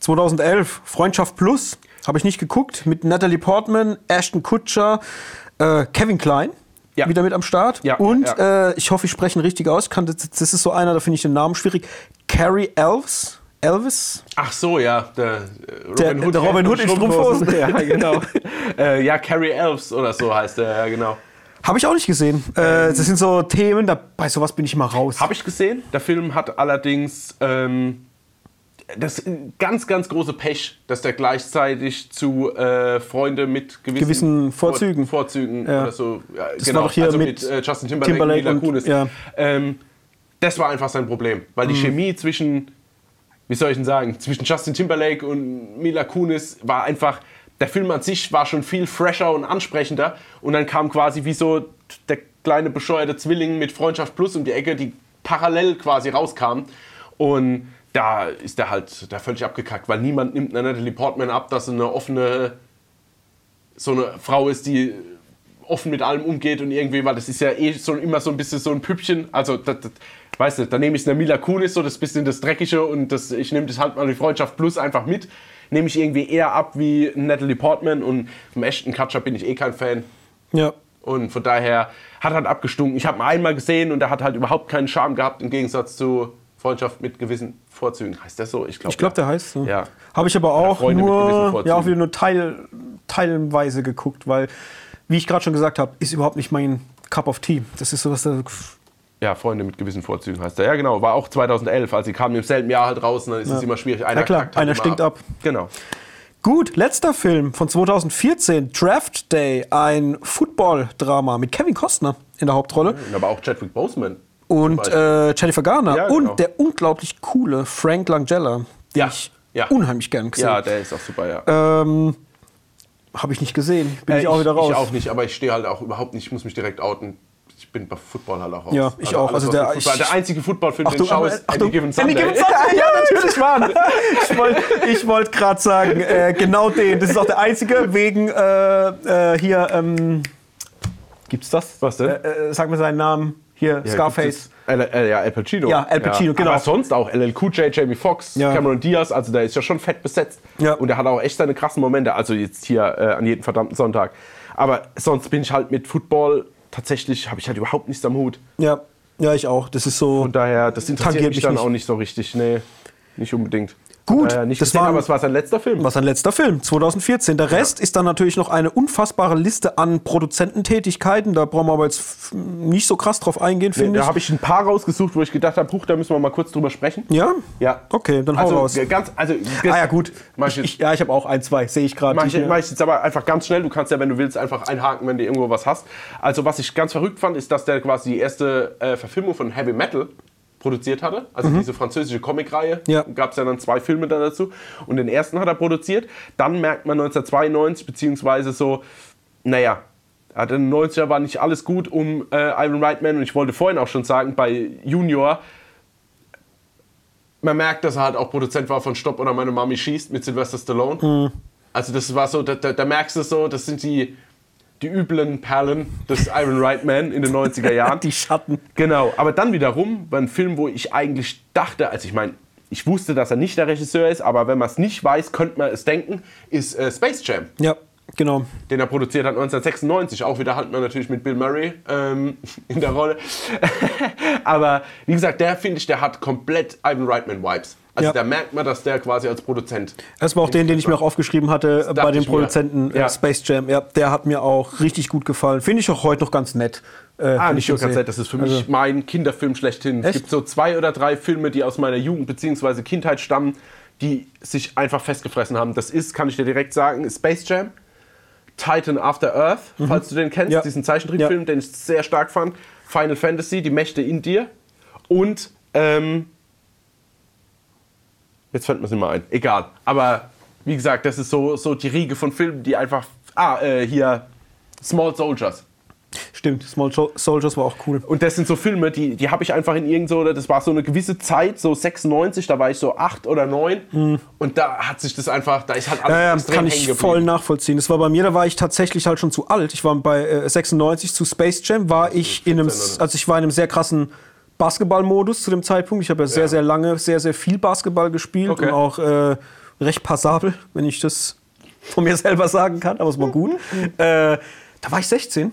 2011, Freundschaft Plus, habe ich nicht geguckt, mit Natalie Portman, Ashton Kutcher, äh, Kevin Klein. Ja. Wieder mit am Start. Ja, Und ja, Äh, ich hoffe, ich spreche ihn richtig aus. Kann, das, das ist so einer, da finde ich den Namen schwierig. Carrie Elves. Elvis? Ach so, ja. Der, äh, Der- der Robin Hood in Strumpfhosen. ja, genau. äh, ja, Carrie Elves oder so heißt der, ja, genau. Habe ich auch nicht gesehen. Äh, das sind so Themen, da, bei sowas bin ich immer raus. Habe ich gesehen. Der Film hat allerdings ähm, das ganz, ganz große Pech, dass der gleichzeitig zu äh, Freunde mit gewissen, Gewissen Vorzügen. Vor, Vorzügen Ja. oder so. Ja, Das war doch hier also mit äh, Justin Timberlake, Timberlake und Mila und- Kunis. ja. Ähm, das war einfach sein Problem, weil die Mhm. Chemie zwischen, wie soll ich denn sagen, zwischen Justin Timberlake und Mila Kunis war einfach, der Film an sich war schon viel fresher und ansprechender und dann kam quasi wie so der kleine bescheuerte Zwilling mit Freundschaft Plus um die Ecke, die parallel quasi rauskam und da ist der halt da völlig abgekackt, weil niemand nimmt einer Natalie Portman ab, dass sie eine offene so eine Frau ist, die offen mit allem umgeht und irgendwie, weil das ist ja eh so, immer so ein bisschen so ein Püppchen. Also, das, das, weißt du, da nehme ich eine Mila Kunis, so das bisschen das Dreckige und das, ich nehme das halt mal die Freundschaft plus einfach mit. Nehme ich irgendwie eher ab wie Natalie Portman und vom echten Katcher bin ich eh kein Fan. Ja. Und von daher hat halt abgestunken. Ich habe ihn einmal gesehen und er hat halt überhaupt keinen Charme gehabt im Gegensatz zu Freundschaft mit gewissen Vorzügen. Heißt das so? Ich glaube, Ich glaube, der heißt so. Ja. Habe ich aber auch nur, ja, auch wieder nur teil, teilweise geguckt, weil, wie ich gerade schon gesagt habe, ist überhaupt nicht mein Cup of Tea. Das ist sowas, da, Ja, Freunde mit gewissen Vorzügen heißt er. Ja, genau. War auch 2011. Also, sie kamen im selben Jahr halt raus und dann ist es immer schwierig. Einer Ja, klar, halt einer stinkt ab. Genau. Gut, letzter Film von 2014, Draft Day, ein Football-Drama mit Kevin Costner in der Hauptrolle aber auch Chadwick Boseman. Und äh, Jennifer Garner Ja, genau. und der unglaublich coole Frank Langella, den Ja, ich ja. unheimlich gern gesehen Ja, der ist auch super, ja. Ähm, habe ich nicht gesehen. Bin Äh, ich auch wieder raus. Ich auch nicht, aber ich stehe halt auch überhaupt nicht, ich muss mich direkt outen. Ich bin bei Football halt auch raus. Ja, ich auch. alles, Also der- ich- der einzige Footballfilm, den ich schaue, ist Achtung, Any Given Any Sunday. Given Sunday. Ja, natürlich, Mann. Ich wollte wollt gerade sagen, äh, genau den. Das ist auch der einzige wegen äh, äh, hier. Ähm, gibt's das? Was denn? Äh, äh, sag mir seinen Namen. Hier, Ja, Scarface. Al, äh, ja, Al Pacino. Ja, Al Pacino, genau. Aber sonst auch LL Cool J, Jamie Foxx, Ja. Cameron Diaz, also der ist ja schon fett besetzt. Ja. Und der hat auch echt seine krassen Momente, also jetzt hier äh, an jedem verdammten Sonntag. Aber sonst bin ich halt mit Football, tatsächlich habe ich halt überhaupt nichts am Hut. Ja, ja, ich auch. Das ist so. Von daher, das interessiert mich mich dann nicht. auch nicht so richtig. Nee, nicht unbedingt. Gut, äh, nicht das gesehen, war- aber es war sein letzter Film. Was ein letzter Film, 2014. Der Rest ist dann natürlich noch eine unfassbare Liste an Produzententätigkeiten. Da brauchen wir aber jetzt nicht so krass drauf eingehen, Nee, finde da ich. habe ich ein paar rausgesucht, wo ich gedacht habe, huch, da müssen wir mal kurz drüber sprechen. Ja? Ja. Okay, dann hau also, raus. Ganz, also, Ah ja, gut. Ich, ich ja, ich habe auch ein, zwei, sehe ich gerade. Mach ich, mach ich jetzt aber einfach ganz schnell. Du kannst ja, wenn du willst, einfach einhaken, wenn du irgendwo was hast. Also, was ich ganz verrückt fand, ist, dass der quasi die erste äh, Verfilmung von Heavy Metal produziert hatte. Also diese französische Comicreihe. Ja. Gab es ja dann zwei Filme dann dazu. Und den ersten hat er produziert. Dann merkt man 1992, beziehungsweise so, naja, hatte in den 90er war nicht alles gut um äh, Ivan Reitman. Und ich wollte vorhin auch schon sagen, bei Junior, man merkt, dass er halt auch Produzent war von Stopp oder Meine Mami schießt mit Sylvester Stallone. Also das war so, da, da, da merkst du so, das sind die, die üblen Perlen des Iron Reitman in den 90er Jahren. Die Schatten. Genau, aber dann wiederum war ein Film, wo ich eigentlich dachte, also ich meine, ich wusste, dass er nicht der Regisseur ist, aber wenn man es nicht weiß, könnte man es denken, ist äh, Space Jam, Ja, genau. den er produziert hat 1996. Auch wieder hat man natürlich mit Bill Murray ähm, in der Rolle. aber wie gesagt, der finde ich, der hat komplett Ivan Reitman Vibes. Also Ja. da merkt man, dass der quasi als Produzent Das war auch den, den ich mir auch aufgeschrieben hatte bei mir. Produzenten äh, Ja. Space Jam. Ja, der hat mir auch richtig gut gefallen. Finde ich auch heute noch ganz nett. Äh, Ah, nicht nur ganz nett, das ist für mich Also- mein Kinderfilm schlechthin. Es Echt? gibt so zwei oder drei Filme, die aus meiner Jugend bzw. Kindheit stammen, die sich einfach festgefressen haben. Das ist, kann ich dir direkt sagen, Space Jam, Titan After Earth, falls du den kennst, Mhm. Ja. diesen Zeichentrickfilm, Ja. den ich sehr stark fand. Final Fantasy, Die Mächte in dir. Und, ähm, jetzt fällt mir es nicht mehr ein. Egal. Aber wie gesagt, das ist so, so die Riege von Filmen, die einfach. Ah, äh, hier. Small Soldiers. Stimmt, Small Soldiers war auch cool. Und das sind so Filme, die, die habe ich einfach in irgend so, das war so eine gewisse Zeit, so 96, da war ich so acht oder neun. Und da hat sich das einfach, da ist halt alles Mhm. Ja, extrem kann ich voll nachvollziehen. Das war bei mir, da war ich tatsächlich halt schon zu alt. Ich war bei äh, 96 zu Space Jam, war ich in einem, 14 oder? also ich war in einem sehr krassen Basketballmodus zu dem Zeitpunkt. Ich habe ja sehr, Ja. sehr lange, sehr, sehr viel Basketball gespielt Okay. und auch äh, recht passabel, wenn ich das von mir selber sagen kann, aber es war gut. äh, da war ich 16.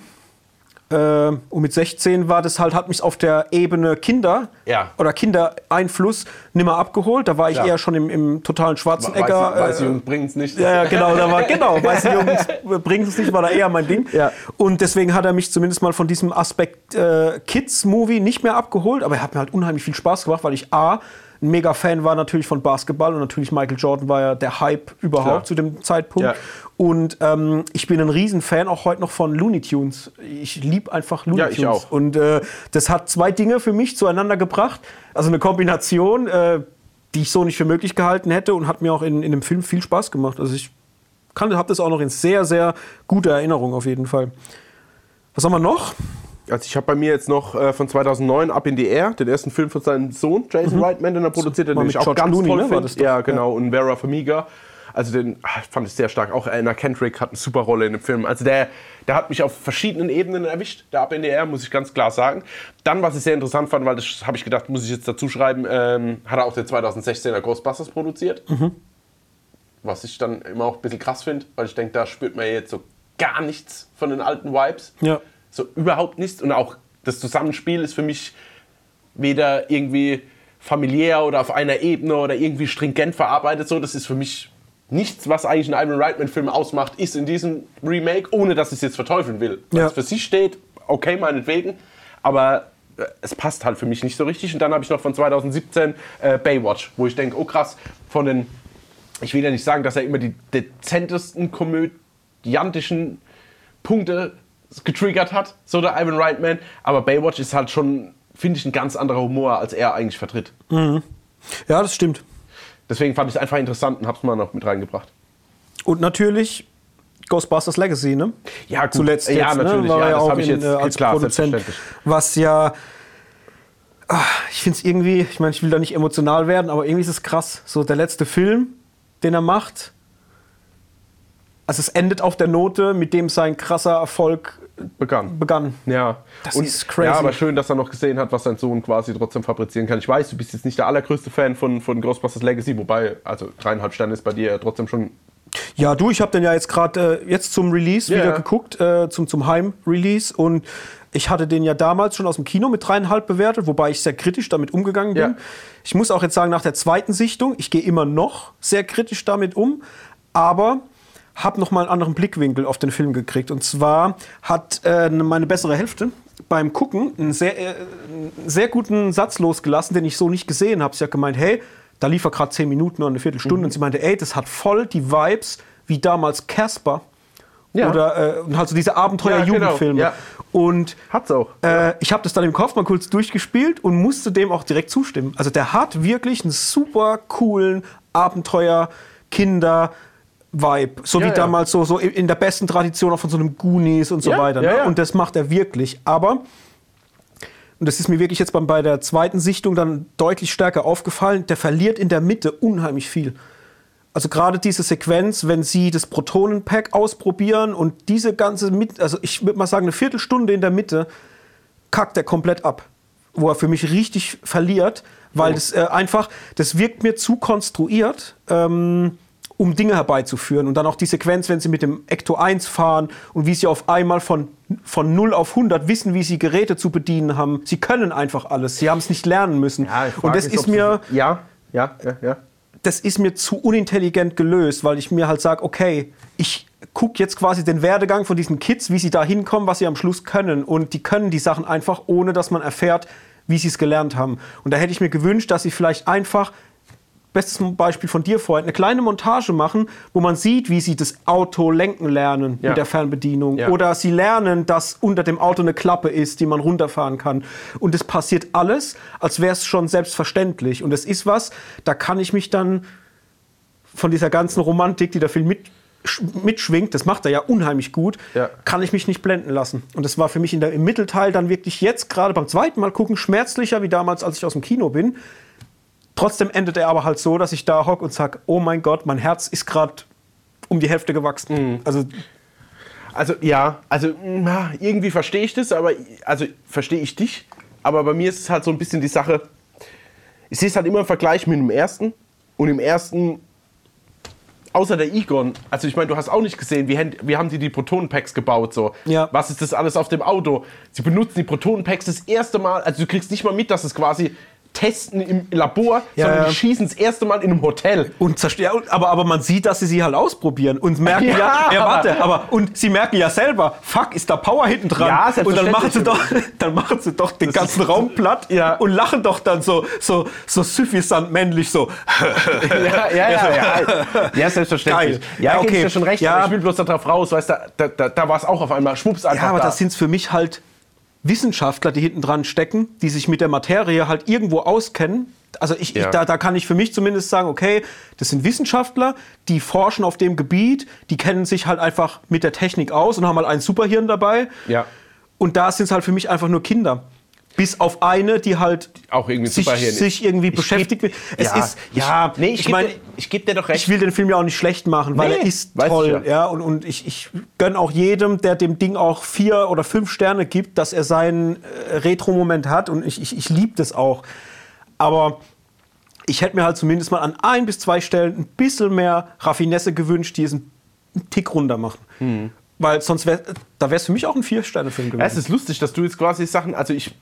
Äh, und mit 16 war das halt, hat mich auf der Ebene Kinder Ja. oder Kindereinfluss nimmer abgeholt. Da war ich Ja. eher schon im, im totalen Schwarzenegger. Weiß, weiß äh, Jungen bringen es nicht. ja, genau, da war, genau, weiße Jungs bringen es nicht, war da eher mein Ding. Ja. Und deswegen hat er mich zumindest mal von diesem Aspekt äh, Kids-Movie nicht mehr abgeholt, aber er hat mir halt unheimlich viel Spaß gemacht, weil ich A, ein mega Fan war natürlich von Basketball und natürlich Michael Jordan war ja der Hype überhaupt Klar. zu dem Zeitpunkt. Ja. Und ähm, ich bin ein Riesenfan auch heute noch von Looney Tunes. Ich liebe einfach Looney Ja, Tunes. ich auch. Und äh, das hat zwei Dinge für mich zueinander gebracht. Also eine Kombination, äh, die ich so nicht für möglich gehalten hätte und hat mir auch in, in dem Film viel Spaß gemacht. Also ich habe das auch noch in sehr, sehr guter Erinnerung auf jeden Fall. Was haben wir noch? Also ich habe bei mir jetzt noch äh, von 2009 Up in the Air, den ersten Film von seinem Sohn, Jason Reitman, den er produziert den ich auch George ganz Clooney, toll ne, finde. Ja, genau, und Vera Farmiga. Also den ah, fand ich sehr stark. Auch Anna Kendrick hat eine super Rolle in dem Film. Also der, der hat mich auf verschiedenen Ebenen erwischt, der ABNDR, muss ich ganz klar sagen. Dann, was ich sehr interessant fand, weil das habe ich gedacht, muss ich jetzt dazu schreiben, ähm, hat er auch den 2016er Ghostbusters produziert. Was ich dann immer auch ein bisschen krass finde, weil ich denke, da spürt man jetzt so gar nichts von den alten Vibes. Ja. So überhaupt nichts. Und auch das Zusammenspiel ist für mich weder irgendwie familiär oder auf einer Ebene oder irgendwie stringent verarbeitet. So, das ist für mich nichts, was eigentlich einen Ivan Reitman-Film ausmacht, ist in diesem Remake, ohne dass ich es jetzt verteufeln will. Was Ja. für sich steht, okay, meinetwegen, aber äh, es passt halt für mich nicht so richtig. Und dann habe ich noch von 2017 äh, Baywatch, wo ich denke, oh krass, von den, ich will ja nicht sagen, dass er immer die dezentesten komödiantischen Punkte getriggert hat, so der Ivan Reitman, aber Baywatch ist halt schon, finde ich, ein ganz anderer Humor, als er eigentlich vertritt. Ja, das stimmt. Deswegen fand ich es einfach interessant und habe es mal noch mit reingebracht. Und natürlich Ghostbusters Legacy, ne? Ja, gut. Zuletzt Ja, jetzt, natürlich, ne? War ja, das auch hab ich in, jetzt- äh, als klar, Produzent. Was ja, ah, ich finde es irgendwie, ich meine, ich will da nicht emotional werden, aber irgendwie ist es krass. So der letzte Film, den er macht, also es endet auf der Note, mit dem sein krasser Erfolg Begann. begann. Ja, Das und, ist crazy. Ja, aber schön, dass er noch gesehen hat, was sein Sohn quasi trotzdem fabrizieren kann. Ich weiß, du bist jetzt nicht der allergrößte Fan von, von Ghostbusters Legacy, wobei, also dreieinhalb Sterne ist bei dir ja trotzdem schon. Ja, du, ich habe den ja jetzt gerade äh, jetzt zum Release Ja, wieder geguckt, äh, zum, zum Heim-Release. Und ich hatte den ja damals schon aus dem Kino mit dreieinhalb bewertet, wobei ich sehr kritisch damit umgegangen bin. Ja. Ich muss auch jetzt sagen, nach der zweiten Sichtung, ich gehe immer noch sehr kritisch damit um, aber habe noch mal einen anderen Blickwinkel auf den Film gekriegt. Und zwar hat äh, meine bessere Hälfte beim Gucken einen sehr, äh, einen sehr guten Satz losgelassen, den ich so nicht gesehen habe. Sie hat gemeint, hey, da lief er gerade zehn Minuten oder eine Viertelstunde. Mhm. Und sie meinte, ey, das hat voll die Vibes wie damals Casper. Ja. Oder äh, und halt so diese Abenteuer-Jugendfilme. Ja, Und Hat's auch. äh, ich habe das dann im Kopf mal kurz durchgespielt und musste dem auch direkt zustimmen. Also der hat wirklich einen super coolen Abenteuer, Kinder. Vibe, so Ja, wie ja. damals so, so in der besten Tradition auch von so einem Goonies und so Ja, weiter. ne? Und das macht er wirklich. Aber, und das ist mir wirklich jetzt beim, bei der zweiten Sichtung dann deutlich stärker aufgefallen, der verliert in der Mitte unheimlich viel. Also gerade diese Sequenz, wenn sie das Protonenpack ausprobieren und diese ganze, mit, also ich würde mal sagen, eine Viertelstunde in der Mitte kackt er komplett ab. Wo er für mich richtig verliert, weil Oh. das äh, einfach, das wirkt mir zu konstruiert, ähm, um Dinge herbeizuführen. Und dann auch die Sequenz, wenn sie mit dem Ecto 1 fahren und wie sie auf einmal von, von 0 auf 100 wissen, wie sie Geräte zu bedienen haben. Sie können einfach alles. Sie haben es nicht lernen müssen. Ja, und das mich, ist mir Ja, ja, ja, ja. das ist mir zu unintelligent gelöst, weil ich mir halt sage, okay, ich gucke jetzt quasi den Werdegang von diesen Kids, wie sie da hinkommen, was sie am Schluss können. Und die können die Sachen einfach, ohne dass man erfährt, wie sie es gelernt haben. Und da hätte ich mir gewünscht, dass sie vielleicht einfach, bestes Beispiel von dir vorhin, eine kleine Montage machen, wo man sieht, wie sie das Auto lenken lernen Ja. mit der Fernbedienung. Ja. Oder sie lernen, dass unter dem Auto eine Klappe ist, die man runterfahren kann. Und es passiert alles, als wäre es schon selbstverständlich. Und es ist was, da kann ich mich dann von dieser ganzen Romantik, die der Film mit, sch- mitschwingt, das macht er ja unheimlich gut, Ja. kann ich mich nicht blenden lassen. Und das war für mich in der, im Mittelteil dann wirklich jetzt gerade beim zweiten Mal gucken schmerzlicher wie damals, als ich aus dem Kino bin. Trotzdem endet er aber halt so, dass ich da hocke und sage, oh mein Gott, mein Herz ist gerade um die Hälfte gewachsen. Also Also ja, also na, irgendwie verstehe ich das, aber also verstehe ich dich. Aber bei mir ist es halt so ein bisschen die Sache. Ich sehe es halt immer im Vergleich mit dem ersten. Und im ersten, außer der Egon, also ich meine, du hast auch nicht gesehen, wie, haben- wie haben die die Protonenpacks gebaut so. Ja. Was ist das alles auf dem Auto? Sie benutzen die Protonenpacks das erste Mal, also du kriegst nicht mal mit, dass es quasi testen im Labor, Ja, sondern ja. die schießen das erste Mal in einem Hotel. Und zerstört, aber, aber man sieht, dass sie sie halt ausprobieren und merken ja, Ja, ja, warte, aber und sie merken ja selber, fuck, ist da Power hinten dran. Ja, und dann machen sie doch, dann machen sie doch den ganzen Raum platt Ja. und lachen doch dann so, so, so süffisant männlich so. Ja, ja, ja, ja. Ja, selbstverständlich. Geil. Ja, Ja, okay. dir schon recht, Ja. ich will bloß darauf raus, weißt da, da, da war es auch auf einmal schwupps einfach Ja, aber da. das sind für mich halt Wissenschaftler, die hinten dran stecken, die sich mit der Materie halt irgendwo auskennen. Also ich, Ja. ich, da, da kann ich für mich zumindest sagen, okay, das sind Wissenschaftler, die forschen auf dem Gebiet, die kennen sich halt einfach mit der Technik aus und haben halt ein Superhirn dabei. Ja. Und da sind es halt für mich einfach nur Kinder. Bis auf eine, die halt Auch irgendwie sich, sich irgendwie Ich beschäftigt. geb- es ja, ist, ja, nee, ich, ich meine, ich gebe dir doch recht. ich will den Film ja auch nicht schlecht machen, weil Nee, er ist ich toll. ja. Ja. und, und ich, ich gönne auch jedem, der dem Ding auch vier oder fünf Sterne gibt, dass er seinen äh, Retro-Moment hat. Und ich, ich, ich liebe das auch. Aber ich hätte mir halt zumindest mal an ein bis zwei Stellen ein bisschen mehr Raffinesse gewünscht, die es einen Tick runter machen. Hm. Weil sonst wäre, da wäre es für mich auch ein Vier-Sterne-Film Ja, es gewesen. ist lustig, dass du jetzt quasi Sachen, also ich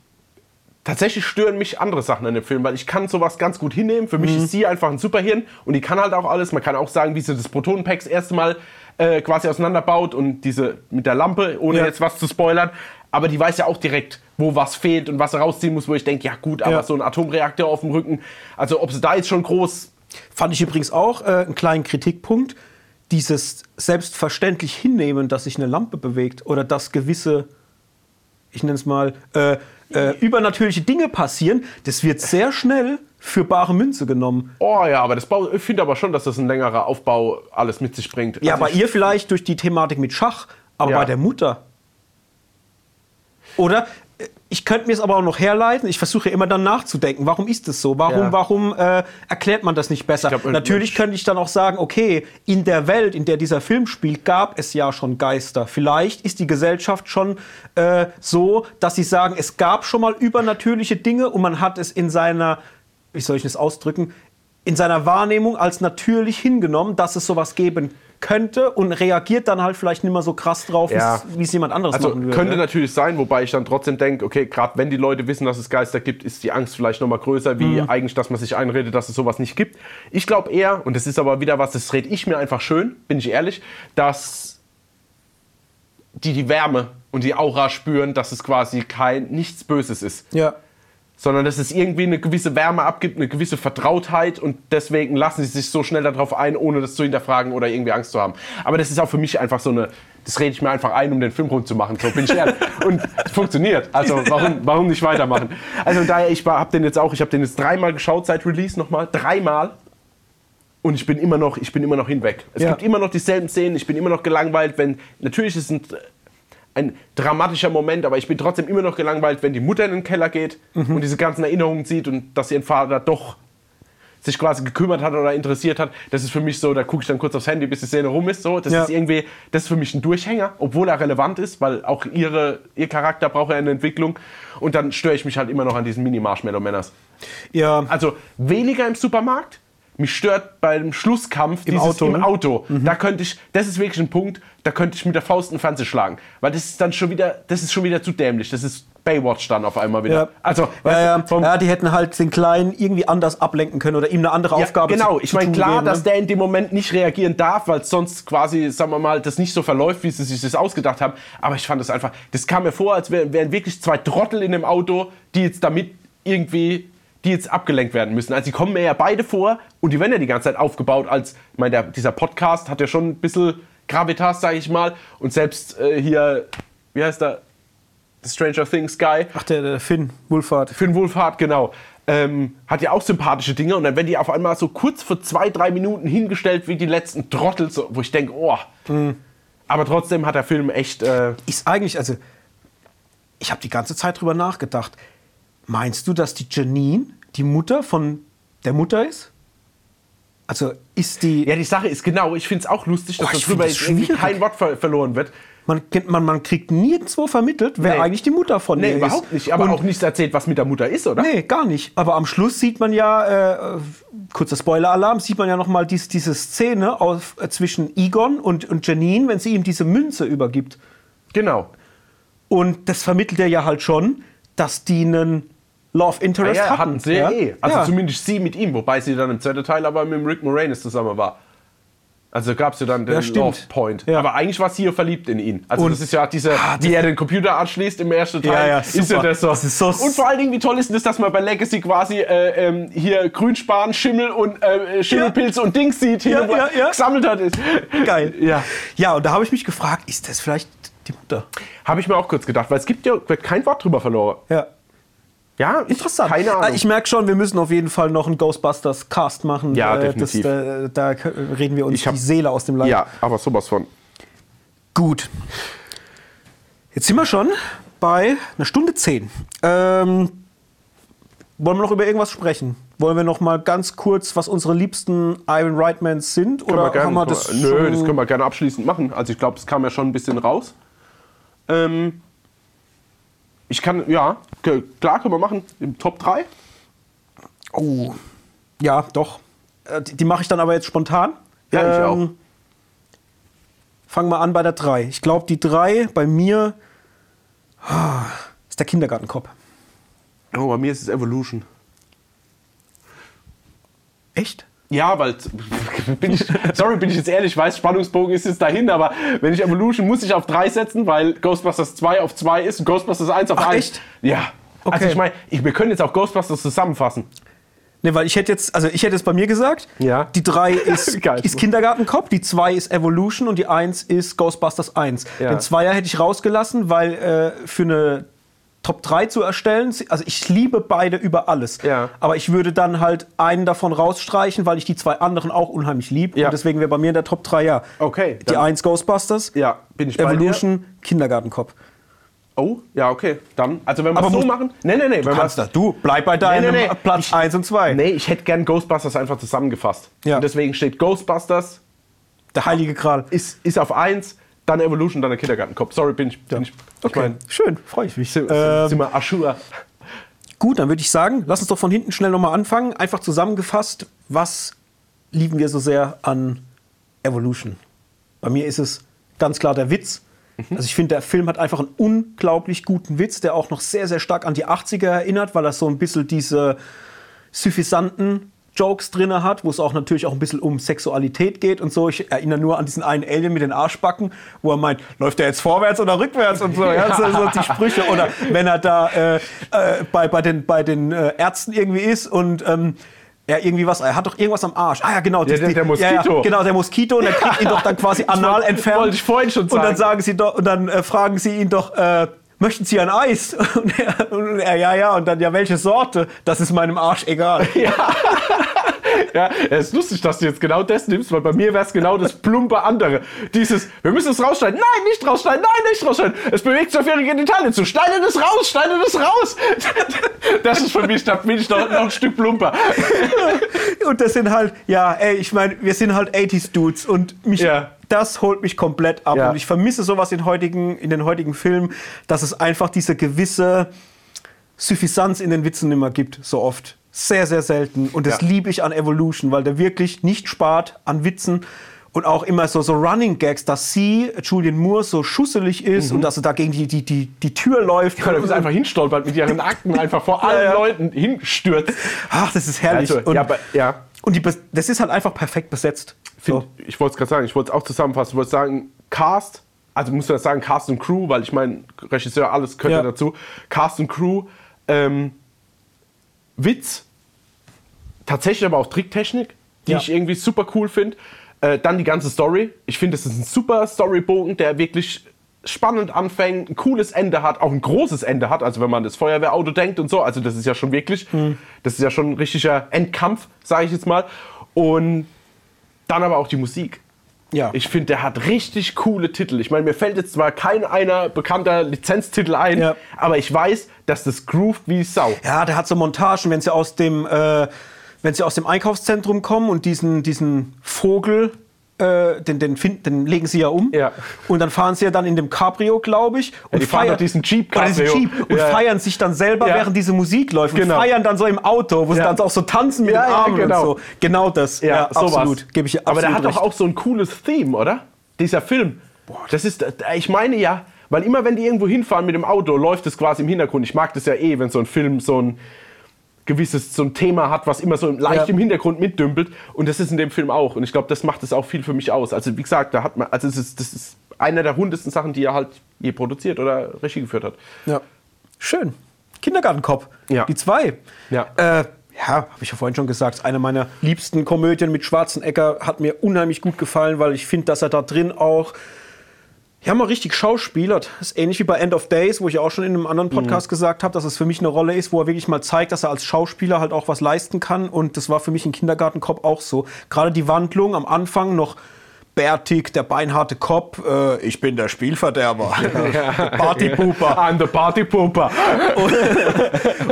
tatsächlich stören mich andere Sachen an dem Film, weil ich kann sowas ganz gut hinnehmen. Für Mhm. mich ist sie einfach ein Superhirn und die kann halt auch alles. Man kann auch sagen, wie sie das Protonenpack das erste Mal äh, quasi auseinanderbaut und diese mit der Lampe, ohne Ja. jetzt was zu spoilern. Aber die weiß ja auch direkt, wo was fehlt und was sie rausziehen muss, wo ich denke, ja gut, aber Ja. so ein Atomreaktor auf dem Rücken, also ob sie da jetzt schon groß Fand ich übrigens auch äh, einen kleinen Kritikpunkt. Dieses selbstverständlich hinnehmen, dass sich eine Lampe bewegt oder dass gewisse, ich nenne es mal, äh, äh, übernatürliche Dinge passieren, das wird sehr schnell für bare Münze genommen. Oh ja, aber das Bau, ich finde aber schon, dass das ein längerer Aufbau alles mit sich bringt. Ja, Also bei ihr vielleicht durch die Thematik mit Schach, aber Ja. bei der Mutter. Oder ich könnte mir es aber auch noch herleiten. Ich versuche immer dann nachzudenken. Warum ist es so? Warum, Ja. warum äh, erklärt man das nicht besser? Glaub, Natürlich könnte ich dann auch sagen, okay, in der Welt, in der dieser Film spielt, gab es ja schon Geister. Vielleicht ist die Gesellschaft schon äh, so, dass sie sagen, es gab schon mal übernatürliche Dinge und man hat es in seiner, wie soll ich das ausdrücken, in seiner Wahrnehmung als natürlich hingenommen, dass es sowas geben könnte und reagiert dann halt vielleicht nicht mehr so krass drauf, Ja. wie es jemand anderes Also machen würde. könnte natürlich sein, wobei ich dann trotzdem denke, okay, gerade wenn die Leute wissen, dass es Geister gibt, ist die Angst vielleicht noch mal größer, wie Mhm. eigentlich, dass man sich einredet, dass es sowas nicht gibt. Ich glaube eher, und das ist aber wieder was, das rede ich mir einfach schön, bin ich ehrlich, dass die die Wärme und die Aura spüren, dass es quasi kein nichts Böses ist, ja. Sondern dass es irgendwie eine gewisse Wärme abgibt, eine gewisse Vertrautheit und deswegen lassen sie sich so schnell darauf ein, ohne das zu hinterfragen oder irgendwie Angst zu haben. Aber das ist auch für mich einfach so eine, das rede ich mir einfach ein, um den Film rund zu machen, so bin ich ehrlich. Und es funktioniert. Also warum, warum nicht weitermachen? Also daher, ich habe den jetzt auch, ich habe den jetzt dreimal geschaut seit Release nochmal, dreimal. Und ich bin immer noch, ich bin immer noch hinweg. Es Ja. gibt immer noch dieselben Szenen, ich bin immer noch gelangweilt, wenn, natürlich ist es ein, ein dramatischer Moment, aber ich bin trotzdem immer noch gelangweilt, wenn die Mutter in den Keller geht Mhm. und diese ganzen Erinnerungen sieht und dass ihr Vater doch sich quasi gekümmert hat oder interessiert hat. Das ist für mich so, da gucke ich dann kurz aufs Handy, bis die Szene rum ist. So, das Ja. ist irgendwie, das ist für mich ein Durchhänger, obwohl er relevant ist, weil auch ihre, ihr Charakter braucht ja eine Entwicklung. Und dann störe ich mich halt immer noch an diesen Mini-Marshmallow-Männers. Ja. Also weniger im Supermarkt. Mich stört beim Schlusskampf Im dieses Auto, im ne? Auto. Da könnte ich, das ist wirklich ein Punkt, da könnte ich mit der Faust in den Fernseher schlagen. Weil das ist dann schon wieder, das ist schon wieder zu dämlich. Das ist Baywatch dann auf einmal wieder. Ja. Also, ja, ja. ja, die hätten halt den Kleinen irgendwie anders ablenken können oder ihm eine andere Aufgabe genau, zu, ich meine klar, geben, dass ne? der in dem Moment nicht reagieren darf, weil sonst quasi, sagen wir mal, das nicht so verläuft, wie sie sich das ausgedacht haben. Aber ich fand das einfach, das kam mir vor, als wären, wären wirklich zwei Trottel in dem Auto, die jetzt damit irgendwie, die jetzt abgelenkt werden müssen. Also die kommen mir ja beide vor und die werden ja die ganze Zeit aufgebaut als, ich meine, der, dieser Podcast hat ja schon ein bisschen Gravitas, sage ich mal. Und selbst äh, hier, wie heißt der? The Stranger Things Guy. Ach, der, der Finn Wohlfahrt. Finn Wolfhard, genau. Ähm, hat ja auch sympathische Dinge und dann werden die auf einmal so kurz vor zwei, drei Minuten hingestellt wie die letzten Trottel, so, wo ich denke, oh. Aber trotzdem hat der Film echt. Äh, Ist eigentlich, also, ich habe die ganze Zeit drüber nachgedacht. Meinst du, dass die Janine die Mutter von der Mutter ist? Also, ist die. ja, die Sache ist genau, ich finde es auch lustig, dass Oh, darüber das kein Wort ver verloren wird. Man, man, man kriegt nirgendwo vermittelt, wer Nee. eigentlich die Mutter von Nee, ihr überhaupt ist. nicht. Aber Und- auch nichts erzählt, was mit der Mutter ist, oder? Nee, gar nicht. Aber am Schluss sieht man ja, äh, kurzer Spoiler-Alarm, sieht man ja nochmal dies, diese Szene auf, äh, zwischen Egon und, und Janine, wenn sie ihm diese Münze übergibt. Genau. Und das vermittelt er ja halt schon, dass die einen Love Ja, Interest ja, hatten. hatten sie ja eh. Also ja. zumindest sie mit ihm, wobei sie dann im zweiten Teil aber mit Rick Moranis zusammen war. Also gab es ja dann den Ja, stimmt. Love Point. Ja. Aber eigentlich war sie hier verliebt in ihn. Also Und- das ist ja diese, wie er den Computer anschließt im ersten Teil. Ja, ja, ist ja super. das so. Das ist so und vor allen Dingen, wie toll ist es, dass man bei Legacy quasi äh, ähm, hier Grünspan, Schimmel und äh, Schimmelpilze und Dings sieht, hier Ja, er ja, ja. gesammelt hat. Ist. Geil. Ja. Ja, und da habe ich mich gefragt, ist das vielleicht die Mutter? Habe ich mir auch kurz gedacht, weil es gibt ja kein Wort drüber verloren. Ja. Ja, Interessant. Keine Ahnung. Ah, Ich merke schon, wir müssen auf jeden Fall noch einen Ghostbusters-Cast machen. Ja, Äh, definitiv. Das, äh, da k- reden wir uns Ich hab- die Seele aus dem Leib. ja, aber sowas von. Gut. Jetzt sind wir schon bei einer Stunde zehn. Ähm, wollen wir noch über irgendwas sprechen? Wollen wir noch mal ganz kurz, was unsere liebsten Iron Rightmans sind? Können wir Oder gerne, haben wir das nö, das können wir gerne abschließend machen. Also ich glaube, es kam ja schon ein bisschen raus. Ähm, ich kann, ja, klar können wir machen. Im Top 3. Oh, ja, doch. Äh, Die, die mache ich dann aber jetzt spontan. Ja, ich auch. Fangen wir an bei der 3. Ich glaube, die 3 bei mir ah, ist der Kindergartenkopf. Oh, bei mir ist es Evolution. Echt? Ja, weil, bin ich, sorry, bin ich jetzt ehrlich, ich weiß, Spannungsbogen ist jetzt dahin, aber wenn ich Evolution muss ich auf 3 setzen, weil Ghostbusters 2 auf 2 ist und Ghostbusters 1 auf Ach, 1. echt? Ja. Also Okay. ich meine, wir können jetzt auch Ghostbusters zusammenfassen. Ne, weil ich hätte jetzt, also ich hätte es bei mir gesagt, Ja. die 3 ist, Geil. ist Kindergartenkopf, die 2 ist Evolution und die 1 ist Ghostbusters 1. Ja. Den 2er hätte ich rausgelassen, weil äh, für eine Top 3 zu erstellen, also ich liebe beide über alles. Ja. Aber ich würde dann halt einen davon rausstreichen, weil ich die zwei anderen auch unheimlich lieb. Ja. Und deswegen wäre bei mir in der Top 3 ja. Okay, Die dann- 1 Ghostbusters, Ja, bin ich bei Evolution, Kindergartenkopf. Oh, ja, okay. Dann, also wenn wir es so machen. Nee, nee, nee. wenn Kannst das. Du, bleib bei deinem Nee, nee, nee. Platz Ich- 1 und 2. Nee, ich hätte gern Ghostbusters einfach zusammengefasst. Ja. Und deswegen steht Ghostbusters Der heilige Gral. ist, ist auf 1, dann Evolution, dann der Kindergartenkopf. Sorry, bin ich. Bin ich, ich Okay, mein, schön, freue ich mich. sind, Ähm, Aschur. Gut, dann würde ich sagen, lass uns doch von hinten schnell nochmal anfangen. Einfach zusammengefasst, was lieben wir so sehr an Evolution? Bei mir ist es ganz klar der Witz. Also ich finde, der Film hat einfach einen unglaublich guten Witz, der auch noch sehr, sehr stark an die 80er erinnert, weil er so ein bisschen diese suffisanten Jokes drin hat, wo es auch natürlich auch ein bisschen um Sexualität geht und so. Ich erinnere nur an diesen einen Alien mit den Arschbacken, wo er meint, läuft er jetzt vorwärts oder rückwärts und so. Ja, so, so die Sprüche. Oder wenn er da äh, äh, bei, bei den, bei den äh, Ärzten irgendwie ist und ähm, er irgendwie was, er hat doch irgendwas am Arsch. Ah ja, genau. Ja, der- der Ja, ja, Moskito. genau, der Moskito und er kriegt ihn doch dann quasi anal entfernt. wollte ich vorhin schon Und dann sagen. sagen sie doch, und dann äh, fragen sie ihn doch, äh, möchten Sie ein Eis? Und er, und er, ja, ja, und dann, ja, welche Sorte? Das ist meinem Arsch egal. Ja, es ist lustig, dass du jetzt genau das nimmst, weil bei mir wäre es genau das plumpe andere. Dieses, wir müssen es rausschneiden. Nein, nicht rausschneiden, nein, nicht rausschneiden. Es bewegt sich auf ihre Genitalien zu. Schneide das raus, schneide das raus. Das ist für mich, da bin ich noch, noch ein Stück plumper. Und das sind halt, ja, ey, ich meine, wir sind halt 80s-Dudes und mich, Ja. Das holt mich komplett ab. Ja. Und ich vermisse sowas in, heutigen, in den heutigen Filmen, dass es einfach diese gewisse Suffisanz in den Witzen immer gibt, so oft. Sehr, sehr selten. Und das Ja. liebe ich an Evolution, weil der wirklich nicht spart an Witzen. Und auch immer so, so Running Gags, dass sie, Julian Moore, so schusselig ist und dass sie da gegen die, die, die, die Tür läuft. Mhm. Ja, da ist einfach hinstolpert mit ihren Akten einfach vor allen ja. Leuten hinstürzt. Ach, das ist herrlich. Also, und ja, aber, ja. und die, das ist halt einfach perfekt besetzt. Find, Ich wollte es gerade sagen, ich wollte es auch zusammenfassen. Ich wollte sagen, Cast, also muss man sagen, Cast und Crew, weil ich meine, Regisseur, alles gehört ja. Dazu. Cast und Crew, ähm, Witz, tatsächlich aber auch Tricktechnik, die Ja. ich irgendwie super cool finde. Äh, dann die ganze Story. Ich finde, das ist ein super Storybogen, der wirklich spannend anfängt, ein cooles Ende hat, auch ein großes Ende hat. Also wenn man das Feuerwehrauto denkt und so, also das ist ja schon wirklich, das ist ja schon ein richtiger Endkampf, sage ich jetzt mal. Und dann aber auch die Musik. Ja. Ich finde, der hat richtig coole Titel. Ich meine, mir fällt jetzt zwar kein einer bekannter Lizenztitel ein, Ja. aber ich weiß, dass das groovt wie Sau. Ja, der hat so Montagen, wenn sie aus dem, äh, wenn sie aus dem Einkaufszentrum kommen und diesen, diesen Vogel, äh, den, den, finden, den legen sie ja um. Ja. Und dann fahren sie ja dann in dem Cabrio, glaube ich. Und die fahren doch diesen Jeep Oder diesen Cabrio. Jeep und Ja. feiern sich dann selber, Ja. während diese Musik läuft. Genau. Und feiern dann so im Auto, wo sie Ja. dann auch so tanzen mit Ja, den ja, Armen genau. und so. Genau das. Ja, absolut. Gebe ich dir Aber der absolut hat doch auch so ein cooles Theme, oder? Dieser Film. Das ist, ich meine ja, weil immer wenn die irgendwo hinfahren mit dem Auto, läuft es quasi im Hintergrund. Ich mag das ja eh, wenn so ein Film so ein gewisses so ein Thema hat, was immer so leicht Ja. im Hintergrund mitdümpelt. Und das ist in dem Film auch. Und ich glaube, das macht es auch viel für mich aus. Also wie gesagt, da hat man, also es ist, das ist einer der rundesten Sachen, die er halt je produziert oder Regie geführt hat. Ja. Schön. Kindergartenkopf. Ja. Die zwei. Ja. Äh, ja, habe ich ja vorhin schon gesagt, eine meiner liebsten Komödien mit Schwarzenegger. Hat mir unheimlich gut gefallen, weil ich finde, dass er da drin auch ja, mal richtig schauspielert. Das ist ähnlich wie bei End of Days, wo ich auch schon in einem anderen Podcast gesagt habe, dass es für mich eine Rolle ist, wo er wirklich mal zeigt, dass er als Schauspieler halt auch was leisten kann. Und das war für mich in Kindergartenkopf auch so. Gerade die Wandlung am Anfang noch bärtig, der beinharte Cop, äh, ich bin der Spielverderber. Partypooper. I'm the Party Pooper.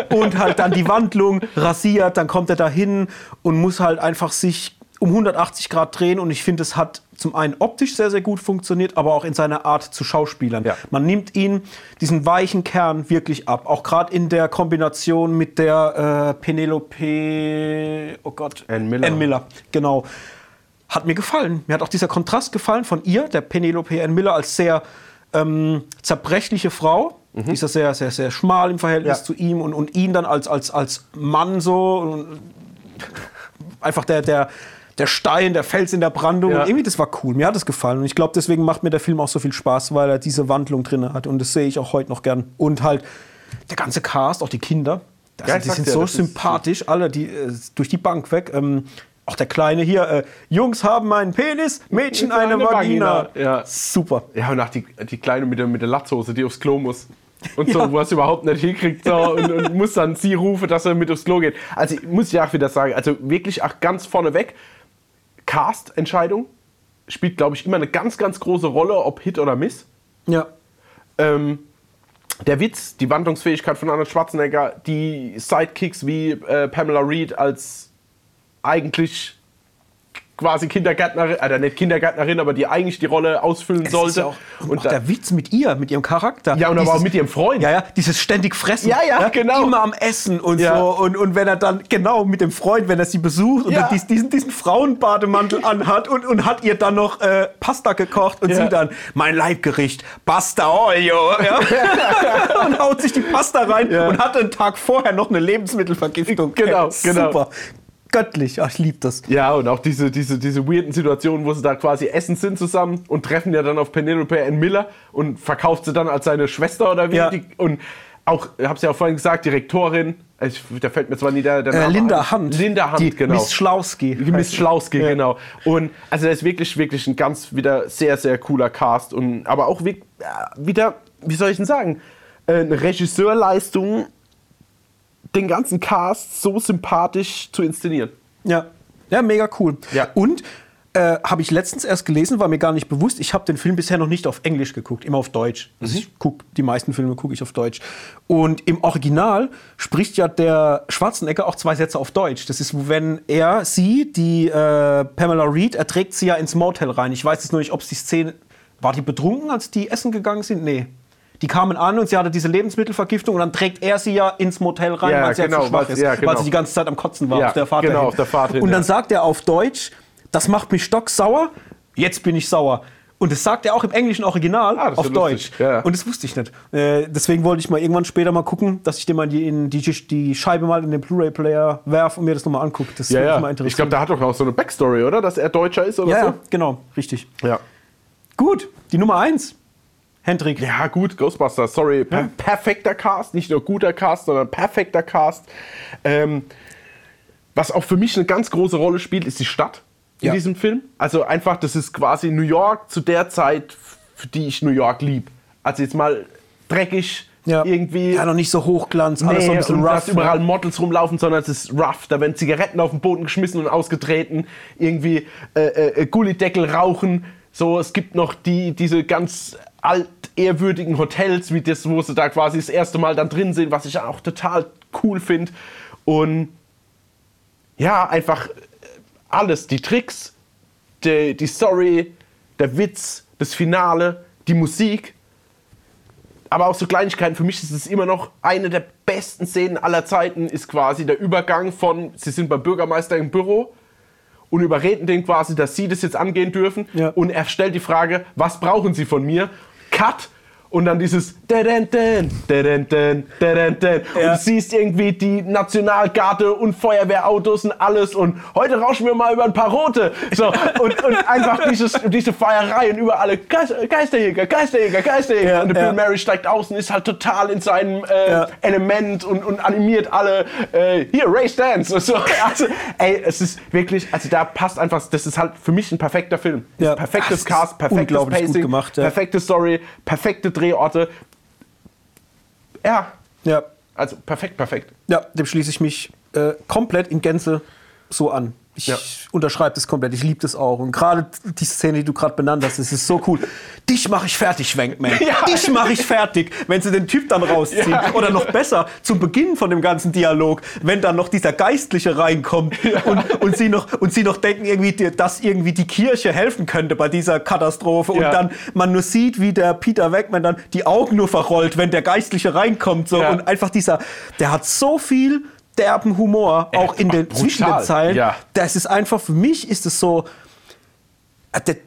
und halt dann die Wandlung rasiert, dann kommt er dahin und muss halt einfach sich um 180 Grad drehen und ich finde, es hat zum einen optisch sehr, sehr gut funktioniert, aber auch in seiner Art zu Schauspielern. Ja. Man nimmt ihn, diesen weichen Kern, wirklich ab. Auch gerade in der Kombination mit der äh, Penelope, oh Gott, Ann Miller. Ann Miller, genau. Hat mir gefallen. Mir hat auch dieser Kontrast gefallen von ihr, der Penelope Ann Miller, als sehr ähm, zerbrechliche Frau. Die ist ja sehr, sehr, sehr schmal im Verhältnis Ja. zu ihm und, und ihn dann als, als, als Mann so. Und einfach der, der, der Stein, der Fels in der Brandung. Ja. Und irgendwie, das war cool. Mir hat es gefallen. Und ich glaube, deswegen macht mir der Film auch so viel Spaß, weil er diese Wandlung drin hat. Und das sehe ich auch heute noch gern. Und halt der ganze Cast, auch die Kinder, das, Ja, ich die sind ja, so sympathisch, alle, die äh, durch die Bank weg. Ähm, auch der Kleine hier, äh, Jungs haben einen Penis, Mädchen eine, Eine Vagina. Vagina, ja. Super. Ja, und auch die, die Kleine mit der, mit der Latzhose, die aufs Klo muss. Und so, Ja. wo er es überhaupt nicht hinkriegt so, und, und muss dann sie rufen, dass er mit aufs Klo geht. Also ich muss ja auch wieder sagen, also wirklich auch ganz vorneweg, Cast-Entscheidung spielt, glaube ich, immer eine ganz, ganz große Rolle, ob Hit oder Miss. Ja. Ähm, der Witz, die Wandlungsfähigkeit von Arnold Schwarzenegger, die Sidekicks wie äh, Pamela Reed als eigentlich quasi Kindergärtnerin, äh, nicht Kindergärtnerin, aber die eigentlich die Rolle ausfüllen Es sollte. ja auch, und und auch der Witz mit ihr, mit ihrem Charakter. ja, und aber auch Dieses- mit ihrem Freund. Ja, ja, dieses ständig Fressen. Ja, ja, genau. Immer am Essen und Ja. so. Und, und wenn er dann, genau, mit dem Freund, wenn er sie besucht und Ja. dann dies, diesen, diesen Frauenbademantel anhat und, und hat ihr dann noch äh, Pasta gekocht und Ja. sie dann, mein Leibgericht, Pasta Olio. Ja? und haut sich die Pasta rein Ja. und hatte einen Tag vorher noch eine Lebensmittelvergiftung. Genau, genau. Super. Göttlich. Ach, ich liebe das. Ja, und auch diese, diese, diese weirden Situationen, wo sie da quasi essen sind zusammen und treffen ja dann auf Penelope Ann Miller und verkauft sie dann als seine Schwester oder wie. Ja. Die, und auch, ich hab's ja auch vorhin gesagt, die Rektorin, ich, da fällt mir zwar nie der, der Äh, Name Linda. Hunt. Linda Hunt, die genau. Miss Schlauski. Die Miss Schlauski, Ja. genau. Und also das ist wirklich, wirklich ein ganz wieder sehr, sehr cooler Cast. Und, aber auch wie, ja, wieder, wie soll ich denn sagen, äh, eine Regisseurleistung, den ganzen Cast so sympathisch zu inszenieren. Ja, ja, mega cool. Ja. Und äh, habe ich letztens erst gelesen, war mir gar nicht bewusst. Ich habe den Film bisher noch nicht auf Englisch geguckt, immer auf Deutsch. Also ich guck, die meisten Filme gucke ich auf Deutsch. Und im Original spricht ja der Schwarzenegger auch zwei Sätze auf Deutsch. Das ist, wenn er sie, die äh, Pamela Reed, er trägt sie ja ins Motel rein. Ich weiß jetzt nur nicht, ob es die Szene war die betrunken, als die essen gegangen sind? Nee. Die kamen an und sie hatte diese Lebensmittelvergiftung und dann trägt er sie ja ins Motel rein, Ja, weil sie genau, ja zu schwach weil- ist, ja, weil genau. sie die ganze Zeit am Kotzen war Ja, auf der Fahrt genau, auf der Fahrt hin, Und dann sagt er auf Deutsch, das macht mich stocksauer, jetzt bin ich sauer. Und das sagt er auch im englischen Original Ah, auf Deutsch. ja. Und das wusste ich nicht. Äh, deswegen wollte ich mal irgendwann später mal gucken, dass ich dir mal die, in die, die Scheibe mal in den Blu-ray-Player werfe und mir das nochmal angucke. Das Ja, ja. mal Ich interessieren. glaube, da hat doch auch so eine Backstory, oder? Dass er Deutscher ist oder ja, so? ja, genau, richtig. Ja. Gut, die Nummer eins. Hendrik. Ja, gut, Ghostbusters, sorry. Per perfekter Cast, nicht nur guter Cast, sondern perfekter Cast. Ähm, was auch für mich eine ganz große Rolle spielt, ist die Stadt in Ja. diesem Film. Also einfach, das ist quasi New York zu der Zeit, für die ich New York lieb. Also jetzt mal dreckig, Ja. irgendwie. Ja, noch nicht so Hochglanz, alles so ein Nee, bisschen rough. dass überall Models rumlaufen, sondern es ist rough. Da werden Zigaretten auf den Boden geschmissen und ausgetreten. Irgendwie äh, äh, Gullideckel rauchen. So, es gibt noch die, diese ganz altehrwürdigen Hotels, wie das, wo sie da quasi das erste Mal dann drin sind, was ich auch total cool finde. Und ja, einfach äh, alles. Die Tricks, die, die Story, der Witz, das Finale, die Musik aber auch so Kleinigkeiten. Für mich ist es immer noch eine der besten Szenen aller Zeiten, ist quasi der Übergang von, sie sind beim Bürgermeister im Büro und überreden den quasi, dass sie das jetzt angehen dürfen. Ja. Und er stellt die Frage, was brauchen sie von mir? Cut! Und dann dieses. Und siehst irgendwie die Nationalgarde und Feuerwehrautos und alles. Und heute rauschen wir mal über ein paar Rote. So, und, und einfach dieses, diese Feierei und überall Geist, Geisterjäger, Geisterjäger, Geisterjäger. Ja, und der ja. Bill Murray steigt aus und ist halt total in seinem äh, Ja. Element und, und animiert alle. Äh, hier, Ray Stance. Und so. Also, ey, es ist wirklich, also da passt einfach, das ist halt für mich ein perfekter Film. Perfektes Cast, perfektes Pacing, gemacht, perfekte Story, perfekte Drehorte. Ja, Ja, also perfekt, perfekt. ja, dem schließe ich mich äh, komplett in Gänze so an. Ich Ja. unterschreibe das komplett. Ich liebe das auch. Und gerade die Szene, die du gerade benannt hast, das ist so cool. Dich mache ich fertig, Schwenkman. Ja. Dich mache ich fertig, wenn sie den Typ dann rausziehen. Ja. Oder noch besser, zum Beginn von dem ganzen Dialog, wenn dann noch dieser Geistliche reinkommt und, und, sie noch, und sie noch denken, irgendwie, dass irgendwie die Kirche helfen könnte bei dieser Katastrophe. Und dann man nur sieht, wie der Peter Wegman dann die Augen nur verrollt, wenn der Geistliche reinkommt. So. Und einfach dieser, der hat so viel derben Humor, auch in den brutal. zwischen den Zeilen. Ja. Das ist einfach, für mich ist es so, äh, der,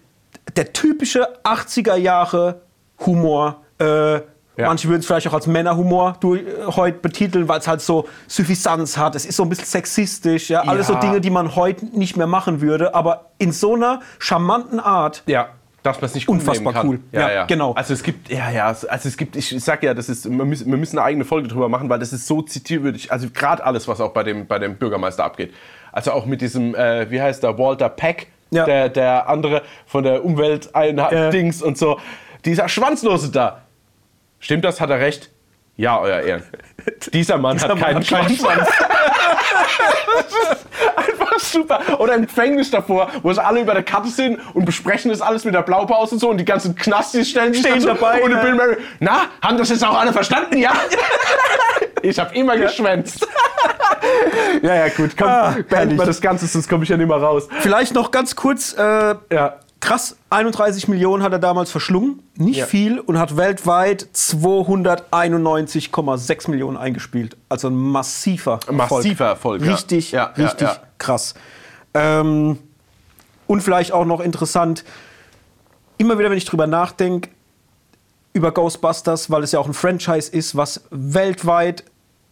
der typische 80er Jahre Humor. Äh, Manche würden es vielleicht auch als Männerhumor du, äh, heute betiteln, weil es halt so Suffisanz hat. Es ist so ein bisschen sexistisch. Ja? Alles so Ja. Dinge, die man heute nicht mehr machen würde. Aber in so einer charmanten Art. Ja, dass man es nicht gut Unfassbar nehmen kann. cool. Ja, genau. Also es gibt, ja, ja, also es gibt, ich sag ja, das ist, wir müssen, wir müssen eine eigene Folge drüber machen, weil das ist so zitierwürdig. Also gerade alles, was auch bei dem, bei dem Bürgermeister abgeht. Also auch mit diesem, äh, wie heißt der, Walter Peck, Ja. der, der andere von der Umwelteinheit Ja. Dings und so. Dieser Schwanzlose da. Stimmt das? Hat er recht? Ja, euer Ehren. Dieser Mann Dieser hat Mann keinen Schwanz. Super. Oder im Gefängnis davor, wo sie alle über der Karte sind und besprechen das alles mit der Blaupause und so und die ganzen Knastis stellen sich Stehen dazu dabei, Und ja. Bill Murray, na, haben das jetzt auch alle verstanden? Ja. ich habe immer geschwänzt. ja, ja, gut. Komm, Ah, beenden wir das Ganze, sonst komme ich ja nicht mehr raus. Vielleicht noch ganz kurz. Äh, Ja. Krass, 31 Millionen hat er damals verschlungen. Nicht Ja. viel und hat weltweit 291,6 Millionen eingespielt. Also ein massiver Erfolg. Massiver Erfolg. Richtig, Ja, ja, richtig krass. Ähm, und vielleicht auch noch interessant, immer wieder, wenn ich drüber nachdenke, über Ghostbusters, weil es ja auch ein Franchise ist, was weltweit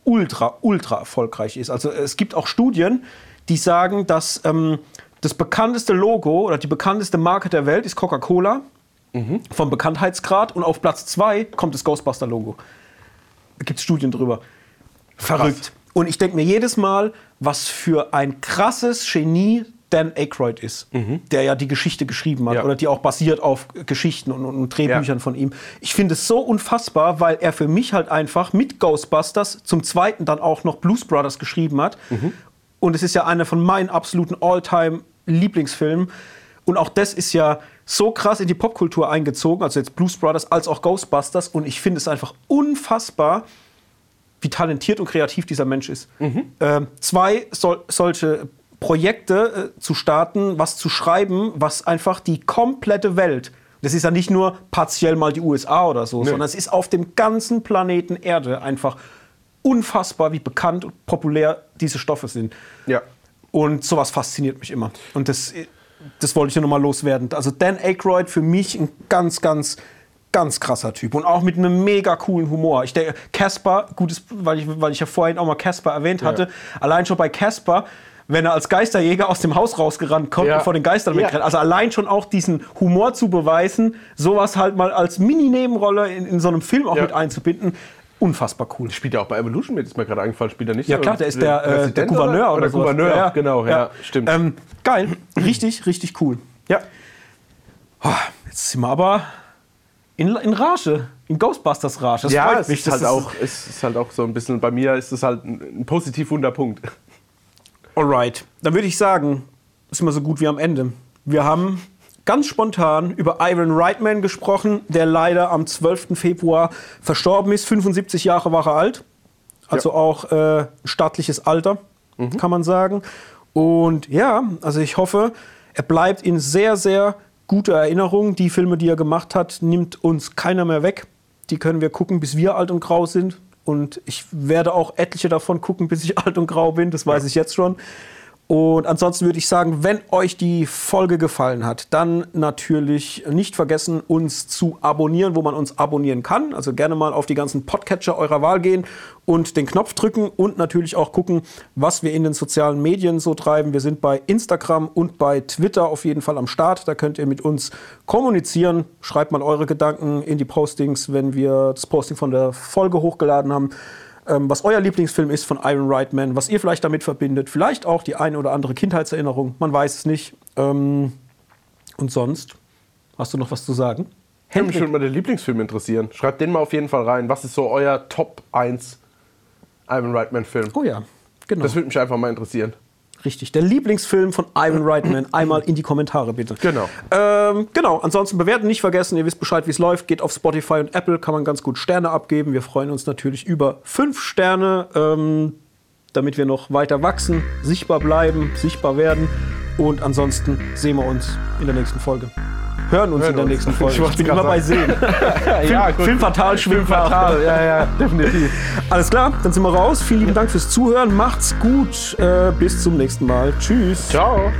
ultra, ultra erfolgreich ist. Also es gibt auch Studien, die sagen, dass ähm, das bekannteste Logo oder die bekannteste Marke der Welt ist Coca-Cola vom Bekanntheitsgrad und auf Platz zwei kommt das Ghostbuster-Logo. Da gibt es Studien drüber. Verrückt. Und ich denke mir jedes Mal, was für ein krasses Genie Dan Aykroyd ist, der ja die Geschichte geschrieben hat Ja. oder die auch basiert auf Geschichten und, und, und Drehbüchern Ja. von ihm. Ich finde es so unfassbar, weil er für mich halt einfach mit Ghostbusters zum zweiten dann auch noch Blues Brothers geschrieben hat. Und es ist ja einer von meinen absoluten All-Time-Lieblingsfilmen. Und auch das ist ja so krass in die Popkultur eingezogen, also jetzt Blues Brothers als auch Ghostbusters. Und ich finde es einfach unfassbar, wie talentiert und kreativ dieser Mensch ist. Ähm, zwei sol solche Projekte äh, zu starten, was zu schreiben, was einfach die komplette Welt, das ist ja nicht nur partiell mal die USA oder so, sondern es ist auf dem ganzen Planeten Erde einfach unfassbar, wie bekannt und populär diese Stoffe sind. Ja. Und sowas fasziniert mich immer. Und das, das wollte ich nur noch mal loswerden. Also Dan Aykroyd für mich ein ganz, ganz, ganz krasser Typ. Und auch mit einem mega coolen Humor. Ich denke, Casper, gutes, weil ich, weil ich ja vorhin auch mal Casper erwähnt hatte, allein schon bei Casper, wenn er als Geisterjäger aus dem Haus rausgerannt kommt Ja. und vor den Geistern Ja. wegrennt. Also allein schon auch diesen Humor zu beweisen, sowas halt mal als Mini-Nebenrolle in, in so einem Film auch Ja. mit einzubinden, unfassbar cool. Spielt er auch bei Evolution mit, ist mir gerade eingefallen, spielt er nicht Ja klar, der ist der, äh, der Gouverneur oder, oder. Gouverneur, Ja, ja. genau, ja, stimmt. Ähm, geil, richtig, richtig cool. ja. Oh, jetzt sind wir aber in, in Rage, in Ghostbusters Rage. Das ja, freut es mich. ist, Das halt auch, es ist halt auch so ein bisschen, bei mir ist es halt ein, ein positiv Wunderpunkt. Alright, dann würde ich sagen, sind wir so gut wie am Ende. Wir haben ganz spontan über Ivan Reitman gesprochen, der leider am 12. Februar verstorben ist. 75 Jahre war er alt. Also Ja. auch äh, stattliches Alter, kann man sagen. Und ja, also ich hoffe, er bleibt in sehr, sehr guter Erinnerung. Die Filme, die er gemacht hat, nimmt uns keiner mehr weg. Die können wir gucken, bis wir alt und grau sind. Und ich werde auch etliche davon gucken, bis ich alt und grau bin. Das weiß ich jetzt schon. Und ansonsten würde ich sagen, wenn euch die Folge gefallen hat, dann natürlich nicht vergessen, uns zu abonnieren, wo man uns abonnieren kann. Also gerne mal auf die ganzen Podcatcher eurer Wahl gehen und den Knopf drücken und natürlich auch gucken, was wir in den sozialen Medien so treiben. Wir sind bei Instagram und bei Twitter auf jeden Fall am Start. Da könnt ihr mit uns kommunizieren. Schreibt mal eure Gedanken in die Postings, wenn wir das Posting von der Folge hochgeladen haben was euer Lieblingsfilm ist von Iron Reitman, was ihr vielleicht damit verbindet, vielleicht auch die eine oder andere Kindheitserinnerung, man weiß es nicht. Ähm, und sonst, hast du noch was zu sagen? Ja, mich würde mal der Lieblingsfilm interessieren. Schreibt den mal auf jeden Fall rein. Was ist so euer Top 1 Ivan Reitman Film? Oh ja, genau. Das würde mich einfach mal interessieren. Richtig, der Lieblingsfilm von Ivan Reitman. Einmal in die Kommentare bitte. Genau. Ähm, genau, ansonsten bewerten nicht vergessen. Ihr wisst Bescheid, wie es läuft. Geht auf Spotify und Apple, kann man ganz gut Sterne abgeben. Wir freuen uns natürlich über fünf Sterne, ähm, damit wir noch weiter wachsen, sichtbar bleiben, sichtbar werden. Und ansonsten sehen wir uns in der nächsten Folge. Hören uns Hören in der uns. nächsten Folge. Ich grad immer bei. Sehen. ja, Film, Film fatal, schwimmt fatal, ja, ja, definitiv. Alles klar, dann sind wir raus. Vielen lieben Dank fürs Zuhören. Macht's gut. Äh, bis zum nächsten Mal. Tschüss. Ciao.